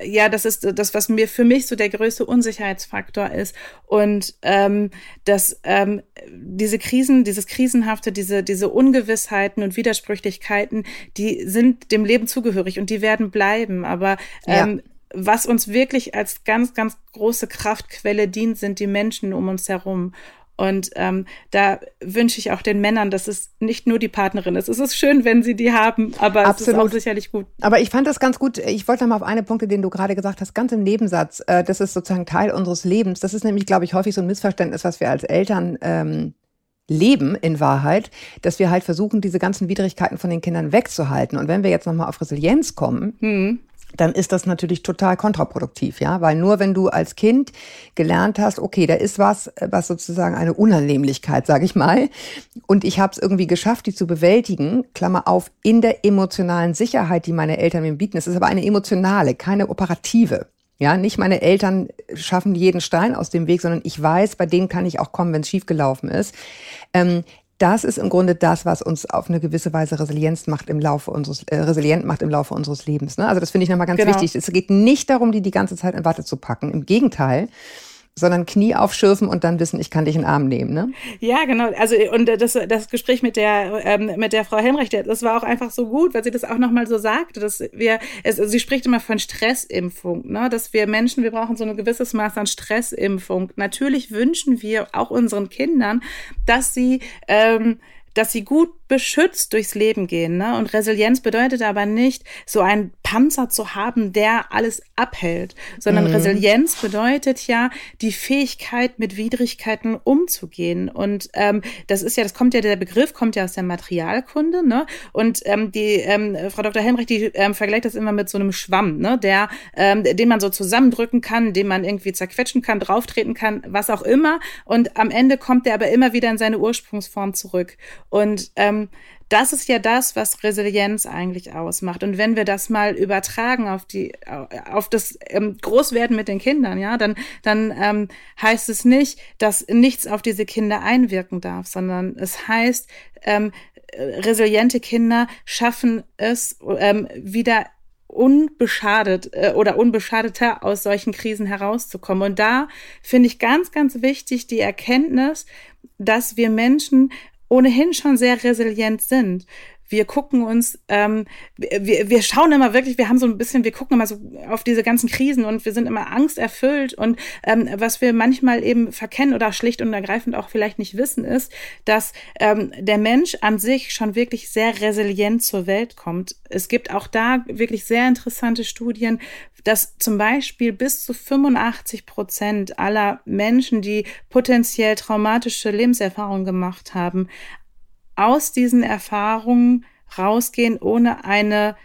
ja, das ist das, was mir für mich so der größte Unsicherheitsfaktor ist. Und ähm, dass ähm, diese Krisen, dieses Krisenhafte, diese, diese Ungewissheiten und Widersprüchlichkeiten, die sind dem Leben zugehörig und die werden bleiben. Aber ähm, ja. was uns wirklich als ganz, ganz große Kraftquelle dient, sind die Menschen um uns herum. Und ähm, da wünsche ich auch den Männern, dass es nicht nur die Partnerin ist. Es ist schön, wenn sie die haben, aber Absolut. es ist auch sicherlich gut. Aber ich fand das ganz gut. Ich wollte noch mal auf eine Punkte, den du gerade gesagt hast, ganz im Nebensatz. Äh, das ist sozusagen Teil unseres Lebens. Das ist nämlich, glaube ich, häufig so ein Missverständnis, was wir als Eltern ähm, leben in Wahrheit, dass wir halt versuchen, diese ganzen Widrigkeiten von den Kindern wegzuhalten. Und wenn wir jetzt nochmal auf Resilienz kommen, hm dann ist das natürlich total kontraproduktiv, ja, weil nur wenn du als Kind gelernt hast, okay, da ist was, was sozusagen eine Unannehmlichkeit, sage ich mal, und ich habe es irgendwie geschafft, die zu bewältigen, Klammer auf, in der emotionalen Sicherheit, die meine Eltern mir bieten. Es ist aber eine emotionale, keine operative. Ja, nicht meine Eltern schaffen jeden Stein aus dem Weg, sondern ich weiß, bei denen kann ich auch kommen, wenn es schiefgelaufen ist. Ähm, das ist im Grunde das, was uns auf eine gewisse Weise Resilienz macht im Laufe unseres, äh, resilient macht im Laufe unseres Lebens. Ne? Also das finde ich nochmal ganz genau. wichtig. Es geht nicht darum, die die ganze Zeit in Watte zu packen. Im Gegenteil sondern Knie aufschürfen und dann wissen, ich kann dich in den Arm nehmen, ne? Ja, genau. Also und das, das Gespräch mit der ähm, mit der Frau Helmrecht, das war auch einfach so gut, weil sie das auch nochmal so sagte, dass wir, es, sie spricht immer von Stressimpfung, ne? Dass wir Menschen, wir brauchen so ein gewisses Maß an Stressimpfung. Natürlich wünschen wir auch unseren Kindern, dass sie ähm, dass sie gut beschützt durchs Leben gehen. Ne? Und Resilienz bedeutet aber nicht, so einen Panzer zu haben, der alles abhält, sondern mhm. Resilienz bedeutet ja die Fähigkeit, mit Widrigkeiten umzugehen. Und ähm, das ist ja, das kommt ja, der Begriff kommt ja aus der Materialkunde. Ne? Und ähm, die ähm, Frau Dr. Helmrecht, die ähm, vergleicht das immer mit so einem Schwamm, ne? der, ähm, den man so zusammendrücken kann, den man irgendwie zerquetschen kann, drauftreten kann, was auch immer. Und am Ende kommt der aber immer wieder in seine Ursprungsform zurück. Und ähm, das ist ja das, was Resilienz eigentlich ausmacht. Und wenn wir das mal übertragen auf die, auf das ähm, Großwerden mit den Kindern, ja, dann, dann ähm, heißt es nicht, dass nichts auf diese Kinder einwirken darf, sondern es heißt, ähm, resiliente Kinder schaffen es ähm, wieder unbeschadet äh, oder unbeschadeter aus solchen Krisen herauszukommen. Und da finde ich ganz, ganz wichtig die Erkenntnis, dass wir Menschen ohnehin schon sehr resilient sind. Wir gucken uns, ähm, wir, wir schauen immer wirklich, wir haben so ein bisschen, wir gucken immer so auf diese ganzen Krisen und wir sind immer angsterfüllt. Und ähm, was wir manchmal eben verkennen oder schlicht und ergreifend auch vielleicht nicht wissen, ist, dass ähm, der Mensch an sich schon wirklich sehr resilient zur Welt kommt. Es gibt auch da wirklich sehr interessante Studien, dass zum Beispiel bis zu 85 Prozent aller Menschen, die potenziell traumatische Lebenserfahrungen gemacht haben, aus diesen Erfahrungen rausgehen, ohne eine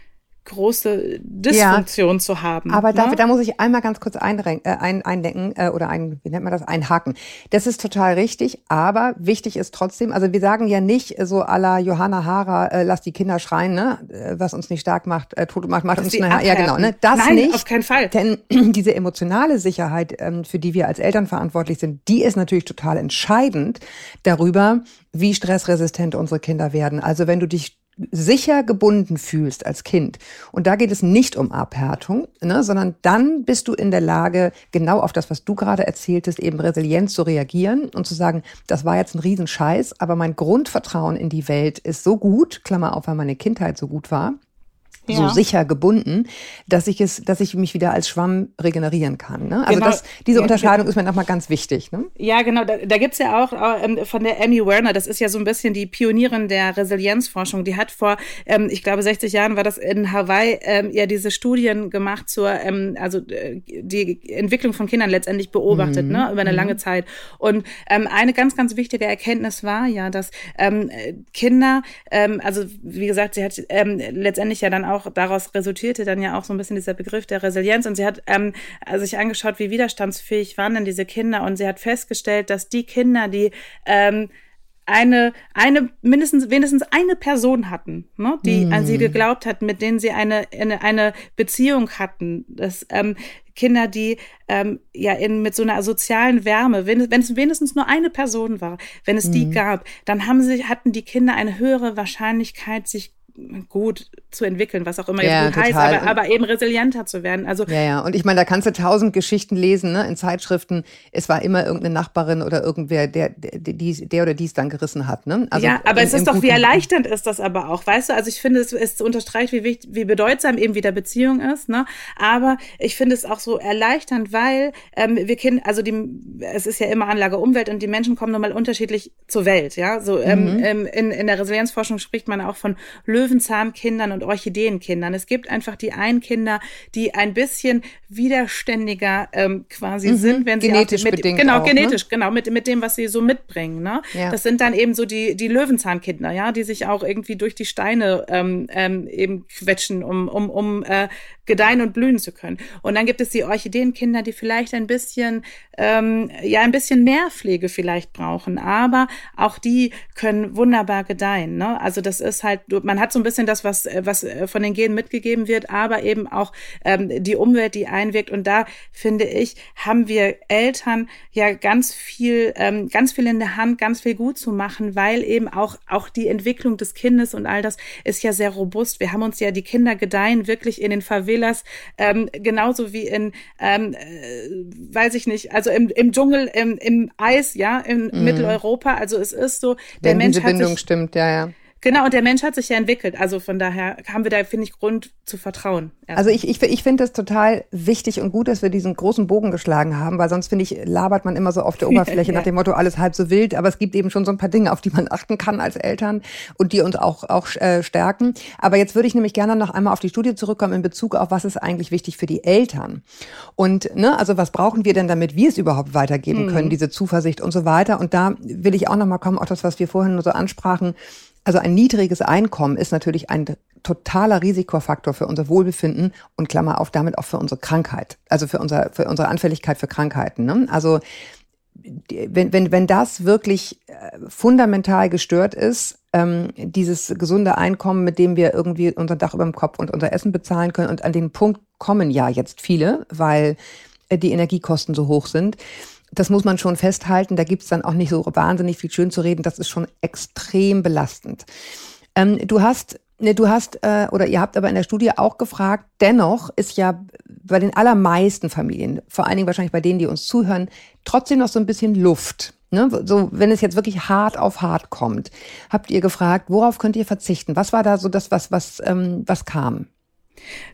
große Dysfunktion ja, zu haben. Aber ne? da, da muss ich einmal ganz kurz einrenken, äh, ein, eindenken äh, oder ein, wie nennt man das, einhaken. Das ist total richtig, aber wichtig ist trotzdem, also wir sagen ja nicht so à la Johanna Hara, äh, lass die Kinder schreien, ne, äh, was uns nicht stark macht, äh, tot macht, macht uns nachher, ja genau, ne, das Nein, nicht. auf keinen Fall. Denn diese emotionale Sicherheit, ähm, für die wir als Eltern verantwortlich sind, die ist natürlich total entscheidend darüber, wie stressresistent unsere Kinder werden. Also wenn du dich sicher gebunden fühlst als Kind, und da geht es nicht um Abhärtung, ne, sondern dann bist du in der Lage, genau auf das, was du gerade erzähltest, eben resilient zu reagieren und zu sagen, das war jetzt ein Riesenscheiß, aber mein Grundvertrauen in die Welt ist so gut, Klammer auf, weil meine Kindheit so gut war, ja. so sicher gebunden, dass ich es, dass ich mich wieder als Schwamm regenerieren kann. Ne? Also genau. das, diese Unterscheidung ist mir nochmal ganz wichtig. Ne? Ja, genau. Da, da gibt ja auch äh, von der Amy Werner, das ist ja so ein bisschen die Pionierin der Resilienzforschung. Die hat vor, ähm, ich glaube, 60 Jahren war das in Hawaii, ähm, ja diese Studien gemacht zur, ähm, also äh, die Entwicklung von Kindern letztendlich beobachtet, mhm. ne, über eine mhm. lange Zeit. Und ähm, eine ganz, ganz wichtige Erkenntnis war ja, dass ähm, Kinder, ähm, also wie gesagt, sie hat ähm, letztendlich ja dann auch auch daraus resultierte dann ja auch so ein bisschen dieser Begriff der Resilienz. Und sie hat ähm, sich angeschaut, wie widerstandsfähig waren denn diese Kinder. Und sie hat festgestellt, dass die Kinder, die ähm, eine, eine, mindestens, wenigstens eine Person hatten, ne, die mm. an sie geglaubt hat, mit denen sie eine, eine, eine Beziehung hatten. Das, ähm, Kinder, die ähm, ja in, mit so einer sozialen Wärme, wenn, wenn es wenigstens nur eine Person war, wenn es die mhm. gab, dann haben sie, hatten die Kinder eine höhere Wahrscheinlichkeit, sich gut zu entwickeln, was auch immer ja, jetzt gut heißt, aber, aber, eben resilienter zu werden. Also ja, ja. Und ich meine, da kannst du tausend Geschichten lesen, ne, in Zeitschriften. Es war immer irgendeine Nachbarin oder irgendwer, der, der, der oder dies dann gerissen hat. Ne? Also ja, aber im, es ist doch, wie erleichternd ist das aber auch, weißt du? Also ich finde, es, es unterstreicht, wie wichtig, wie bedeutsam eben wieder Beziehung ist. Ne? Aber ich finde es auch so erleichternd, weil ähm, wir kennen, also die, es ist ja immer Anlage Umwelt und die Menschen kommen nun mal unterschiedlich zur Welt. Ja, so ähm, mhm. ähm, in, in der Resilienzforschung spricht man auch von Löwenzahnkindern und Orchideenkindern. Es gibt einfach die einen Kinder, die ein bisschen widerständiger ähm, quasi mhm. sind, wenn sie genetisch mit, bedingt genau auch, genetisch ne? genau mit mit dem, was sie so mitbringen. Ne? Ja. Das sind dann eben so die die Löwenzahnkinder, ja, die sich auch irgendwie durch die Steine ähm, ähm, eben quetschen, um um um äh, gedeihen und blühen zu können. Und dann gibt es die Orchideenkinder, die vielleicht ein bisschen ähm, ja ein bisschen mehr Pflege vielleicht brauchen, aber auch die können wunderbar gedeihen. Ne? Also das ist halt, man hat so ein bisschen das, was was von den Genen mitgegeben wird, aber eben auch ähm, die Umwelt, die einwirkt. Und da finde ich, haben wir Eltern ja ganz viel, ähm, ganz viel in der Hand, ganz viel gut zu machen, weil eben auch auch die Entwicklung des Kindes und all das ist ja sehr robust. Wir haben uns ja die Kinder gedeihen wirklich in den Favelas ähm, genauso wie in, ähm, äh, weiß ich nicht, also im, im Dschungel, im, im Eis, ja, in mhm. Mitteleuropa. Also es ist so, der Wenn Mensch diese Bindung stimmt, ja, ja. Genau, und der Mensch hat sich ja entwickelt. Also von daher haben wir da, finde ich, Grund zu vertrauen. Also ich, ich, ich finde es total wichtig und gut, dass wir diesen großen Bogen geschlagen haben, weil sonst, finde ich, labert man immer so auf der Oberfläche ja. nach dem Motto, alles halb so wild. Aber es gibt eben schon so ein paar Dinge, auf die man achten kann als Eltern und die uns auch, auch äh, stärken. Aber jetzt würde ich nämlich gerne noch einmal auf die Studie zurückkommen in Bezug auf, was ist eigentlich wichtig für die Eltern. Und, ne, also was brauchen wir denn, damit wir es überhaupt weitergeben mhm. können, diese Zuversicht und so weiter. Und da will ich auch noch mal kommen, auch das, was wir vorhin nur so ansprachen, also ein niedriges Einkommen ist natürlich ein totaler Risikofaktor für unser Wohlbefinden und Klammer auf damit auch für unsere Krankheit, also für, unser, für unsere Anfälligkeit für Krankheiten. Ne? Also wenn, wenn, wenn das wirklich äh, fundamental gestört ist, ähm, dieses gesunde Einkommen, mit dem wir irgendwie unser Dach über dem Kopf und unser Essen bezahlen können, und an den Punkt kommen ja jetzt viele, weil äh, die Energiekosten so hoch sind, das muss man schon festhalten. Da gibt's dann auch nicht so wahnsinnig viel schön zu reden. Das ist schon extrem belastend. Ähm, du hast ne, Du hast äh, oder ihr habt aber in der Studie auch gefragt, dennoch ist ja bei den allermeisten Familien, vor allen Dingen wahrscheinlich bei denen, die uns zuhören, trotzdem noch so ein bisschen Luft. Ne? So, wenn es jetzt wirklich hart auf hart kommt, habt ihr gefragt, worauf könnt ihr verzichten? Was war da so das, was, was, ähm, was kam?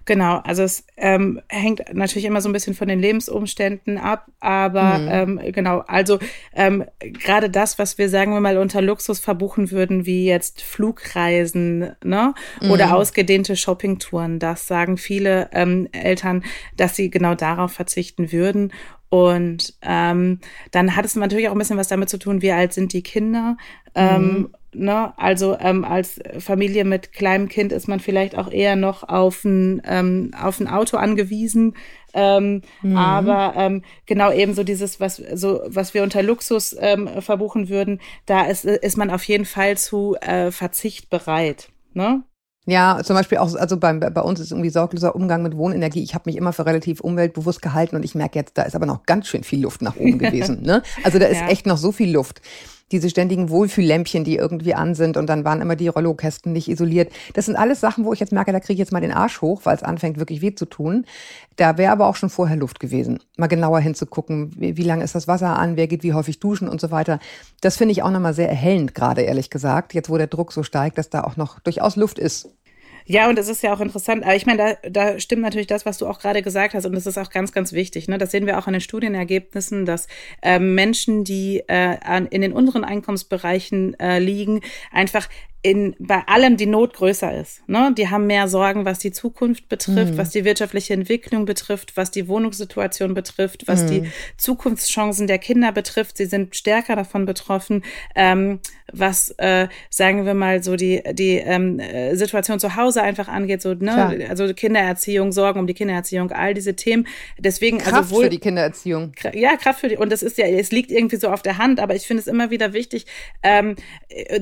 Genau, also es ähm, hängt natürlich immer so ein bisschen von den Lebensumständen ab, aber mhm. ähm, genau, also ähm, gerade das, was wir sagen wir mal unter Luxus verbuchen würden, wie jetzt Flugreisen, ne, mhm. oder ausgedehnte Shoppingtouren, das sagen viele ähm, Eltern, dass sie genau darauf verzichten würden. Und ähm, dann hat es natürlich auch ein bisschen was damit zu tun, wie alt sind die Kinder. Ähm, mhm. Ne? Also ähm, als Familie mit kleinem Kind ist man vielleicht auch eher noch auf ein, ähm, auf ein Auto angewiesen. Ähm, mhm. Aber ähm, genau eben so dieses, was, so, was wir unter Luxus ähm, verbuchen würden, da ist, ist man auf jeden Fall zu äh, Verzicht bereit. Ne? Ja, zum Beispiel auch, also bei, bei uns ist irgendwie sorgloser Umgang mit Wohnenergie. Ich habe mich immer für relativ umweltbewusst gehalten und ich merke jetzt, da ist aber noch ganz schön viel Luft nach oben gewesen. Ne? Also da ist ja. echt noch so viel Luft. Diese ständigen Wohlfühllämpchen, die irgendwie an sind und dann waren immer die Rollokästen nicht isoliert. Das sind alles Sachen, wo ich jetzt merke, da kriege ich jetzt mal den Arsch hoch, weil es anfängt wirklich weh zu tun. Da wäre aber auch schon vorher Luft gewesen, mal genauer hinzugucken, wie, wie lange ist das Wasser an, wer geht wie häufig duschen und so weiter. Das finde ich auch nochmal sehr erhellend gerade, ehrlich gesagt, jetzt wo der Druck so steigt, dass da auch noch durchaus Luft ist. Ja, und es ist ja auch interessant. Aber ich meine, da, da stimmt natürlich das, was du auch gerade gesagt hast. Und das ist auch ganz, ganz wichtig. Ne? Das sehen wir auch an den Studienergebnissen, dass äh, Menschen, die äh, an, in den unteren Einkommensbereichen äh, liegen, einfach in, bei allem die Not größer ist. Ne? Die haben mehr Sorgen, was die Zukunft betrifft, mhm. was die wirtschaftliche Entwicklung betrifft, was die Wohnungssituation betrifft, was mhm. die Zukunftschancen der Kinder betrifft. Sie sind stärker davon betroffen, ähm, was, äh, sagen wir mal, so die, die ähm, äh, Situation zu Hause einfach angeht, so, ne? also Kindererziehung, Sorgen um die Kindererziehung, all diese Themen. Deswegen, also Kraft also wohl, für die Kindererziehung. Ja, Kraft für die, und das ist ja, es liegt irgendwie so auf der Hand, aber ich finde es immer wieder wichtig, ähm,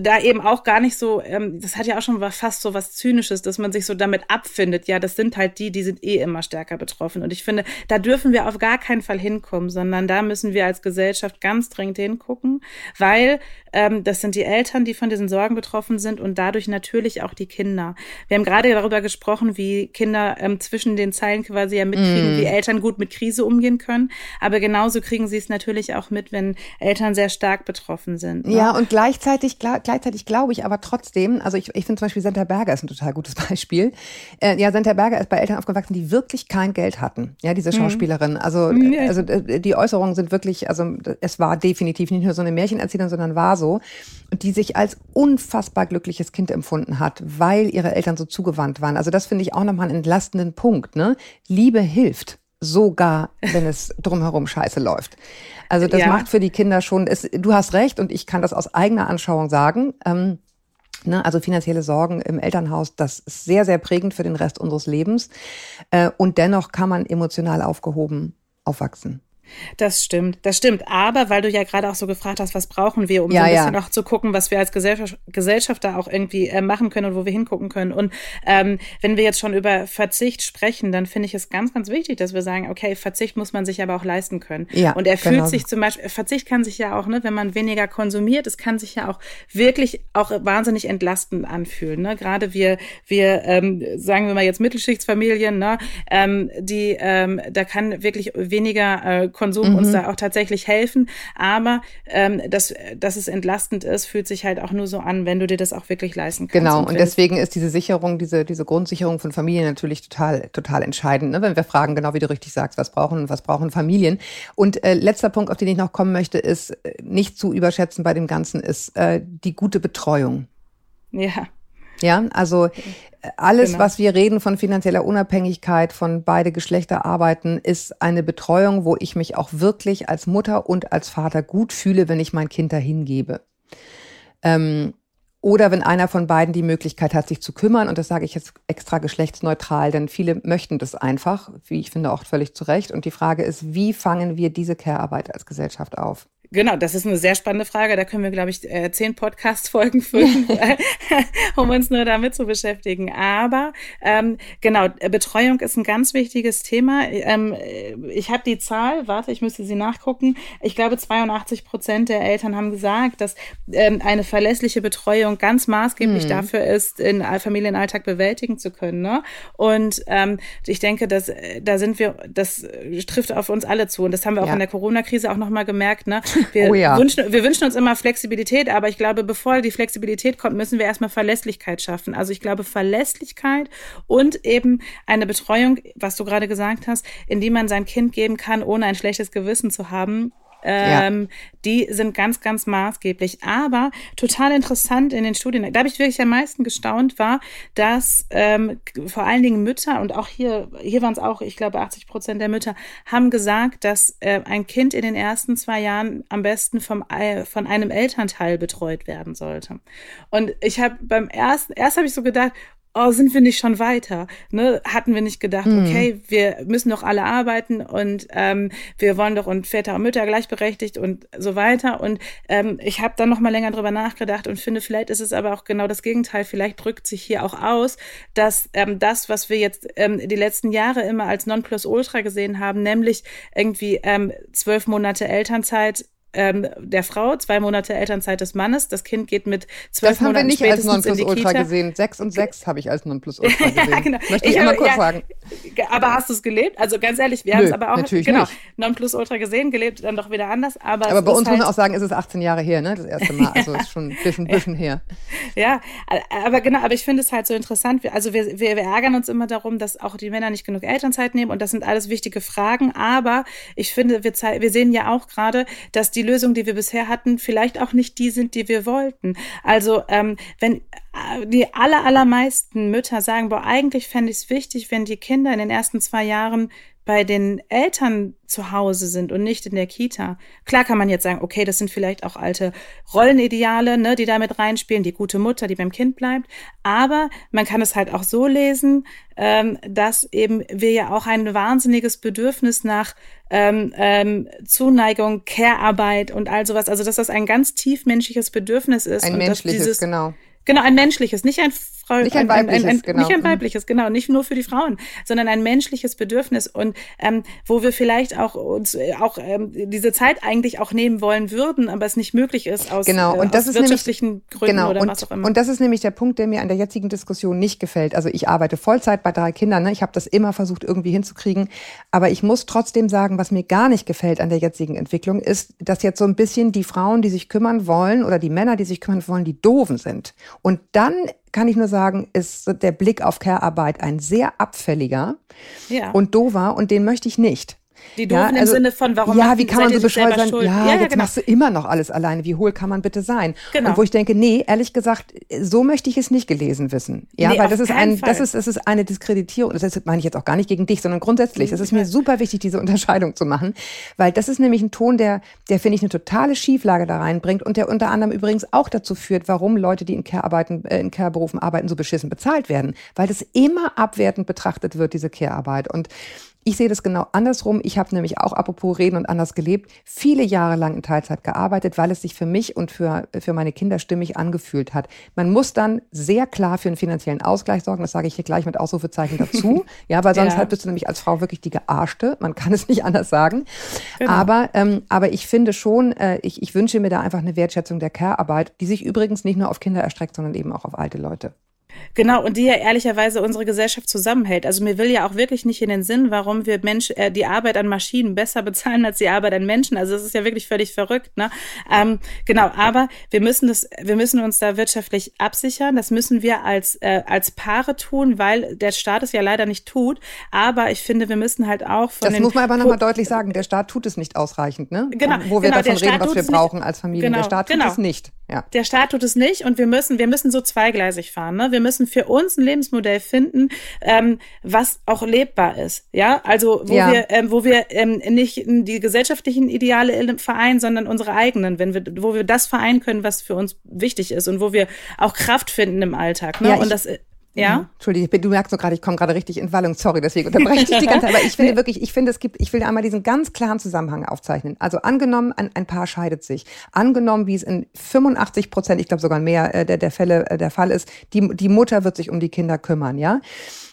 da eben auch gar nicht so ähm, das hat ja auch schon fast so was Zynisches, dass man sich so damit abfindet. Ja, das sind halt die, die sind eh immer stärker betroffen. Und ich finde, da dürfen wir auf gar keinen Fall hinkommen, sondern da müssen wir als Gesellschaft ganz dringend hingucken, weil ähm, das sind die Eltern, die von diesen Sorgen betroffen sind und dadurch natürlich auch die Kinder. Wir haben gerade darüber gesprochen, wie Kinder ähm, zwischen den Zeilen quasi ja mitkriegen, mm. wie Eltern gut mit Krise umgehen können. Aber genauso kriegen sie es natürlich auch mit, wenn Eltern sehr stark betroffen sind. Ne? Ja, und gleichzeitig, gleichzeitig glaube ich aber trotzdem, also ich, ich finde zum Beispiel Senta Berger ist ein total gutes Beispiel. Äh, ja, Senta Berger ist bei Eltern aufgewachsen, die wirklich kein Geld hatten. Ja, diese mhm. Schauspielerin. Also, mm. also äh, die Äußerungen sind wirklich, also es war definitiv nicht nur so eine Märchenerzählung, sondern war so. Und die sich als unfassbar glückliches Kind empfunden hat, weil ihre Eltern so zugewandt waren. Also das finde ich auch nochmal einen entlastenden Punkt. Ne? Liebe hilft sogar wenn es drumherum scheiße läuft. Also das ja. macht für die Kinder schon, es, du hast recht und ich kann das aus eigener Anschauung sagen. Ähm, ne, also finanzielle Sorgen im Elternhaus, das ist sehr, sehr prägend für den Rest unseres Lebens. Äh, und dennoch kann man emotional aufgehoben aufwachsen. Das stimmt, das stimmt. Aber weil du ja gerade auch so gefragt hast, was brauchen wir, um ja, so ein bisschen ja. auch zu gucken, was wir als Gesellschaft, Gesellschaft da auch irgendwie äh, machen können und wo wir hingucken können. Und ähm, wenn wir jetzt schon über Verzicht sprechen, dann finde ich es ganz, ganz wichtig, dass wir sagen, okay, Verzicht muss man sich aber auch leisten können. Ja, und er fühlt genau. sich zum Beispiel, Verzicht kann sich ja auch, ne, wenn man weniger konsumiert, es kann sich ja auch wirklich auch wahnsinnig entlastend anfühlen. Ne? Gerade wir, wir, ähm, sagen wir mal jetzt Mittelschichtsfamilien, ne, ähm, die, ähm, da kann wirklich weniger äh, Konsum mhm. uns da auch tatsächlich helfen. Aber ähm, dass, dass es entlastend ist, fühlt sich halt auch nur so an, wenn du dir das auch wirklich leisten kannst. Genau, und, und deswegen ist diese Sicherung, diese, diese Grundsicherung von Familien natürlich total, total entscheidend. Ne? Wenn wir fragen, genau wie du richtig sagst, was brauchen, was brauchen Familien? Und äh, letzter Punkt, auf den ich noch kommen möchte, ist äh, nicht zu überschätzen bei dem Ganzen, ist äh, die gute Betreuung. Ja. Ja, also alles, genau. was wir reden von finanzieller Unabhängigkeit, von beide Geschlechter arbeiten, ist eine Betreuung, wo ich mich auch wirklich als Mutter und als Vater gut fühle, wenn ich mein Kind dahin gebe. Ähm, oder wenn einer von beiden die Möglichkeit hat, sich zu kümmern, und das sage ich jetzt extra geschlechtsneutral, denn viele möchten das einfach, wie ich finde auch völlig zu Recht. Und die Frage ist, wie fangen wir diese Care-Arbeit als Gesellschaft auf? Genau, das ist eine sehr spannende Frage. Da können wir, glaube ich, äh, zehn Podcast-Folgen füllen, um uns nur damit zu beschäftigen. Aber ähm, genau, Betreuung ist ein ganz wichtiges Thema. Ähm, ich habe die Zahl, warte, ich müsste sie nachgucken. Ich glaube, 82 Prozent der Eltern haben gesagt, dass ähm, eine verlässliche Betreuung ganz maßgeblich mhm. dafür ist, den Familienalltag bewältigen zu können. Ne? Und ähm, ich denke, dass da sind wir, das trifft auf uns alle zu. Und das haben wir auch ja. in der Corona-Krise auch nochmal gemerkt. Ne? Wir, oh ja. wünschen, wir wünschen uns immer Flexibilität, aber ich glaube, bevor die Flexibilität kommt, müssen wir erstmal Verlässlichkeit schaffen. Also ich glaube, Verlässlichkeit und eben eine Betreuung, was du gerade gesagt hast, in die man sein Kind geben kann, ohne ein schlechtes Gewissen zu haben, ähm, ja. Die sind ganz, ganz maßgeblich. Aber total interessant in den Studien, da habe ich wirklich am meisten gestaunt, war, dass ähm, vor allen Dingen Mütter und auch hier, hier waren es auch, ich glaube, 80 Prozent der Mütter haben gesagt, dass äh, ein Kind in den ersten zwei Jahren am besten vom, von einem Elternteil betreut werden sollte. Und ich habe beim ersten, erst habe ich so gedacht, oh, sind wir nicht schon weiter? Ne? Hatten wir nicht gedacht, mhm. okay, wir müssen doch alle arbeiten und ähm, wir wollen doch und Väter und Mütter gleichberechtigt und so weiter. Und ähm, ich habe dann noch mal länger drüber nachgedacht und finde, vielleicht ist es aber auch genau das Gegenteil. Vielleicht drückt sich hier auch aus, dass ähm, das, was wir jetzt ähm, die letzten Jahre immer als Nonplusultra gesehen haben, nämlich irgendwie ähm, zwölf Monate Elternzeit ähm, der Frau, zwei Monate Elternzeit des Mannes. Das Kind geht mit zwölf Monaten Das haben wir nicht als Nonplusultra gesehen. Sechs und sechs habe ich als Nonplusultra gesehen. ja, genau. Möchte ich, ich immer kurz ja, sagen. Aber hast du es gelebt? Also ganz ehrlich, wir haben es aber auch natürlich genau, nicht. Nonplusultra gesehen, gelebt dann doch wieder anders. Aber, aber bei uns halt muss man auch sagen, ist es 18 Jahre her, ne? Das erste Mal. Also ist schon ein bisschen, bisschen her. Ja, aber genau, aber ich finde es halt so interessant. Also wir, wir, wir ärgern uns immer darum, dass auch die Männer nicht genug Elternzeit nehmen und das sind alles wichtige Fragen. Aber ich finde, wir, wir sehen ja auch gerade, dass die Lösungen, die wir bisher hatten, vielleicht auch nicht die sind, die wir wollten. Also ähm, wenn die aller, allermeisten Mütter sagen, boah, eigentlich fände ich es wichtig, wenn die Kinder in den ersten zwei Jahren bei den Eltern zu Hause sind und nicht in der Kita. Klar kann man jetzt sagen, okay, das sind vielleicht auch alte Rollenideale, ne, die damit reinspielen, die gute Mutter, die beim Kind bleibt. Aber man kann es halt auch so lesen, ähm, dass eben wir ja auch ein wahnsinniges Bedürfnis nach ähm, ähm, Zuneigung, Care-Arbeit und all sowas, also dass das ein ganz tiefmenschliches Bedürfnis ist. Ein menschliches, dieses, genau. Genau, ein menschliches, nicht ein Frau, nicht ein weibliches, ein, ein, ein, genau. Nicht ein weibliches, genau, nicht nur für die Frauen, sondern ein menschliches Bedürfnis und ähm, wo wir vielleicht auch uns äh, auch ähm, diese Zeit eigentlich auch nehmen wollen würden, aber es nicht möglich ist aus, genau. und äh, das ist wirtschaftlichen nämlich, Gründen genau. oder und, was auch immer. Und das ist nämlich der Punkt, der mir an der jetzigen Diskussion nicht gefällt. Also ich arbeite Vollzeit bei drei Kindern, ne? ich habe das immer versucht irgendwie hinzukriegen, aber ich muss trotzdem sagen, was mir gar nicht gefällt an der jetzigen Entwicklung, ist, dass jetzt so ein bisschen die Frauen, die sich kümmern wollen oder die Männer, die sich kümmern wollen, die doofen sind. Und dann kann ich nur sagen, ist der Blick auf Care-Arbeit ein sehr abfälliger ja. und dover und den möchte ich nicht. Die doofen ja, also, im Sinne von, warum Ja, wie kann man so bescheuert sein? Ja, ja, jetzt genau. machst du immer noch alles alleine. Wie hohl kann man bitte sein? Genau. Und wo ich denke, nee, ehrlich gesagt, so möchte ich es nicht gelesen wissen. Ja, nee, weil das ist ein, Fall. das ist, das ist eine Diskreditierung. Das meine ich jetzt auch gar nicht gegen dich, sondern grundsätzlich. Es ist mir super wichtig, diese Unterscheidung zu machen, weil das ist nämlich ein Ton, der, der finde ich eine totale Schieflage da reinbringt und der unter anderem übrigens auch dazu führt, warum Leute, die in Care-Arbeiten, äh, in Care-Berufen arbeiten, so beschissen bezahlt werden, weil das immer abwertend betrachtet wird, diese Care-Arbeit. Und ich sehe das genau andersrum. Ich habe nämlich auch, apropos Reden und anders gelebt, viele Jahre lang in Teilzeit gearbeitet, weil es sich für mich und für, für meine Kinder stimmig angefühlt hat. Man muss dann sehr klar für einen finanziellen Ausgleich sorgen. Das sage ich hier gleich mit Ausrufezeichen dazu. ja, weil sonst ja. halt bist du nämlich als Frau wirklich die Gearschte. Man kann es nicht anders sagen. Genau. Aber, ähm, aber ich finde schon, äh, ich, ich wünsche mir da einfach eine Wertschätzung der Care-Arbeit, die sich übrigens nicht nur auf Kinder erstreckt, sondern eben auch auf alte Leute. Genau, und die ja ehrlicherweise unsere Gesellschaft zusammenhält. Also mir will ja auch wirklich nicht in den Sinn, warum wir Mensch, äh, die Arbeit an Maschinen besser bezahlen als die Arbeit an Menschen. Also das ist ja wirklich völlig verrückt. Ne? Ähm, genau, aber wir müssen das, wir müssen uns da wirtschaftlich absichern. Das müssen wir als, äh, als Paare tun, weil der Staat es ja leider nicht tut. Aber ich finde, wir müssen halt auch von Das den muss man aber nochmal deutlich sagen, der Staat tut es nicht ausreichend, ne? Genau. Wo wir genau, davon reden, was wir brauchen nicht. als Familie. Genau, der Staat tut genau. es nicht. Ja. Der Staat tut es nicht und wir müssen, wir müssen so zweigleisig fahren. Ne? Wir müssen für uns ein Lebensmodell finden, ähm, was auch lebbar ist. Ja, also wo ja. wir, ähm, wo wir ähm, nicht die gesellschaftlichen Ideale vereinen, sondern unsere eigenen, wenn wir, wo wir das vereinen können, was für uns wichtig ist und wo wir auch Kraft finden im Alltag. Ne? Ja, und das ja. Mhm. Entschuldige, du merkst nur gerade, ich komme gerade richtig in Wallung. Sorry, deswegen unterbreche ich dich die ganze Zeit. Aber ich finde wirklich, ich finde, es gibt, ich will einmal diesen ganz klaren Zusammenhang aufzeichnen. Also angenommen, ein, ein Paar scheidet sich. Angenommen, wie es in 85 Prozent, ich glaube sogar mehr äh, der, der Fälle äh, der Fall ist, die, die Mutter wird sich um die Kinder kümmern, ja.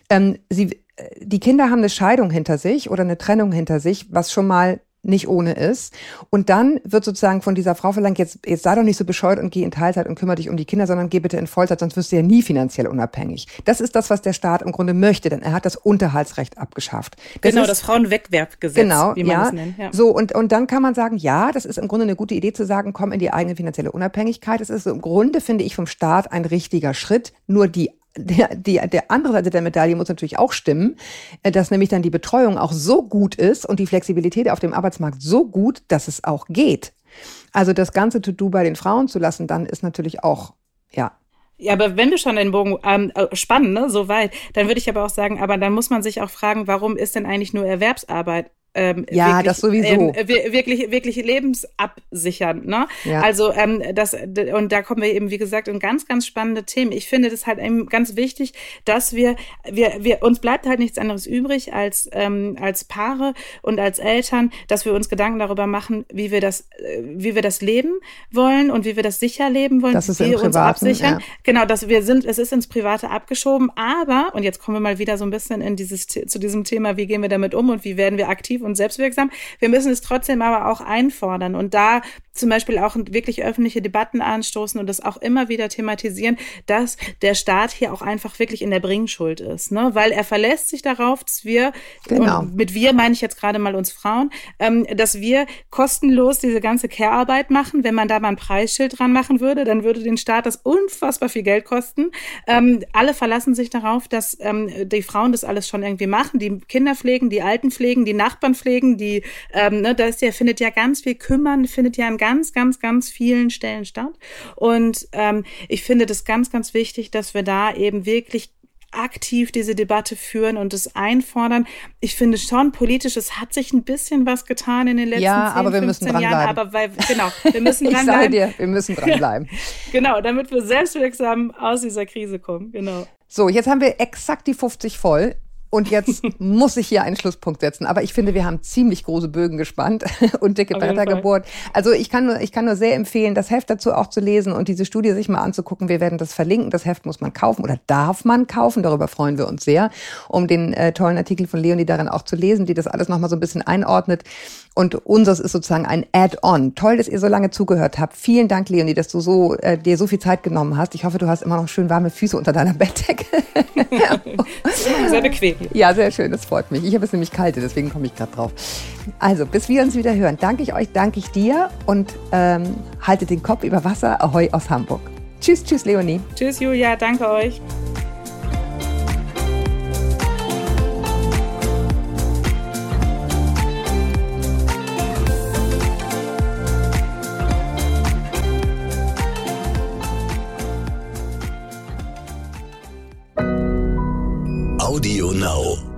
Ähm, sie, äh, die Kinder haben eine Scheidung hinter sich oder eine Trennung hinter sich, was schon mal nicht ohne ist. Und dann wird sozusagen von dieser Frau verlangt, jetzt, jetzt sei doch nicht so bescheuert und geh in Teilzeit und kümmere dich um die Kinder, sondern geh bitte in Vollzeit, sonst wirst du ja nie finanziell unabhängig. Das ist das, was der Staat im Grunde möchte, denn er hat das Unterhaltsrecht abgeschafft. Das genau, ist, das Frauenwegwerfgesetz, genau, wie man ja, es nennt. Ja. So, und, und dann kann man sagen, ja, das ist im Grunde eine gute Idee zu sagen, komm in die eigene finanzielle Unabhängigkeit. Das ist im Grunde, finde ich, vom Staat ein richtiger Schritt. Nur die der, die, der andere Seite der Medaille muss natürlich auch stimmen, äh, dass nämlich dann die Betreuung auch so gut ist und die Flexibilität auf dem Arbeitsmarkt so gut, dass es auch geht. Also das ganze To-Do bei den Frauen zu lassen, dann ist natürlich auch, ja, ja, aber wenn wir schon den Bogen ähm, äh, spannen, ne, so weit, dann würde ich aber auch sagen, aber dann muss man sich auch fragen, warum ist denn eigentlich nur Erwerbsarbeit ähm, ja, wirklich, das sowieso. Ähm, wirklich, wirklich lebensabsichernd. Ne? Ja. Also ähm, das und da kommen wir eben, wie gesagt, in ganz, ganz spannende Themen. Ich finde das halt eben ganz wichtig, dass wir, wir, wir uns bleibt halt nichts anderes übrig als ähm, als Paare und als Eltern, dass wir uns Gedanken darüber machen, wie wir das, äh, wie wir das leben wollen und wie wir das sicher leben wollen, das ist wie wir uns absichern. Ja. Genau, dass wir sind, es ist ins Private abgeschoben, aber und jetzt kommen wir mal wieder so ein bisschen in dieses zu diesem Thema, wie gehen wir damit um und wie werden wir aktiv aktiv und selbstwirksam. Wir müssen es trotzdem aber auch einfordern und da zum Beispiel auch wirklich öffentliche Debatten anstoßen und das auch immer wieder thematisieren, dass der Staat hier auch einfach wirklich in der Bringschuld ist, ne? weil er verlässt sich darauf, dass wir, genau. mit wir meine ich jetzt gerade mal uns Frauen, ähm, dass wir kostenlos diese ganze Care-Arbeit machen. Wenn man da mal ein Preisschild dran machen würde, dann würde den Staat das unfassbar viel Geld kosten. Ähm, alle verlassen sich darauf, dass ähm, die Frauen das alles schon irgendwie machen, die Kinder pflegen, die Alten pflegen, die Nachbarn pflegen, die, ähm, ne, da ist ja, findet ja ganz viel Kümmern, findet ja ein ganz ganz, ganz, vielen Stellen statt. Und ähm, ich finde das ganz, ganz wichtig, dass wir da eben wirklich aktiv diese Debatte führen und es einfordern. Ich finde schon politisch, es hat sich ein bisschen was getan in den letzten ja, 10, aber wir müssen Jahren, aber weil, genau, wir müssen ich dranbleiben. sage dir, wir müssen dranbleiben. genau, damit wir selbstwirksam aus dieser Krise kommen, genau. So, jetzt haben wir exakt die 50 voll. Und jetzt muss ich hier einen Schlusspunkt setzen. Aber ich finde, wir haben ziemlich große Bögen gespannt und dicke Bretter gebohrt. Also ich kann nur, ich kann nur sehr empfehlen, das Heft dazu auch zu lesen und diese Studie sich mal anzugucken. Wir werden das verlinken. Das Heft muss man kaufen oder darf man kaufen. Darüber freuen wir uns sehr, um den äh, tollen Artikel von Leonie darin auch zu lesen, die das alles nochmal so ein bisschen einordnet. Und unseres ist sozusagen ein Add-on. Toll, dass ihr so lange zugehört habt. Vielen Dank, Leonie, dass du so, äh, dir so viel Zeit genommen hast. Ich hoffe, du hast immer noch schön warme Füße unter deiner Bettdecke. sehr bequem. Ja, sehr schön, das freut mich. Ich habe es nämlich kalte, deswegen komme ich gerade drauf. Also, bis wir uns wieder hören, danke ich euch, danke ich dir und ähm, haltet den Kopf über Wasser. Ahoi aus Hamburg. Tschüss, tschüss, Leonie. Tschüss, Julia, danke euch. Audio Now.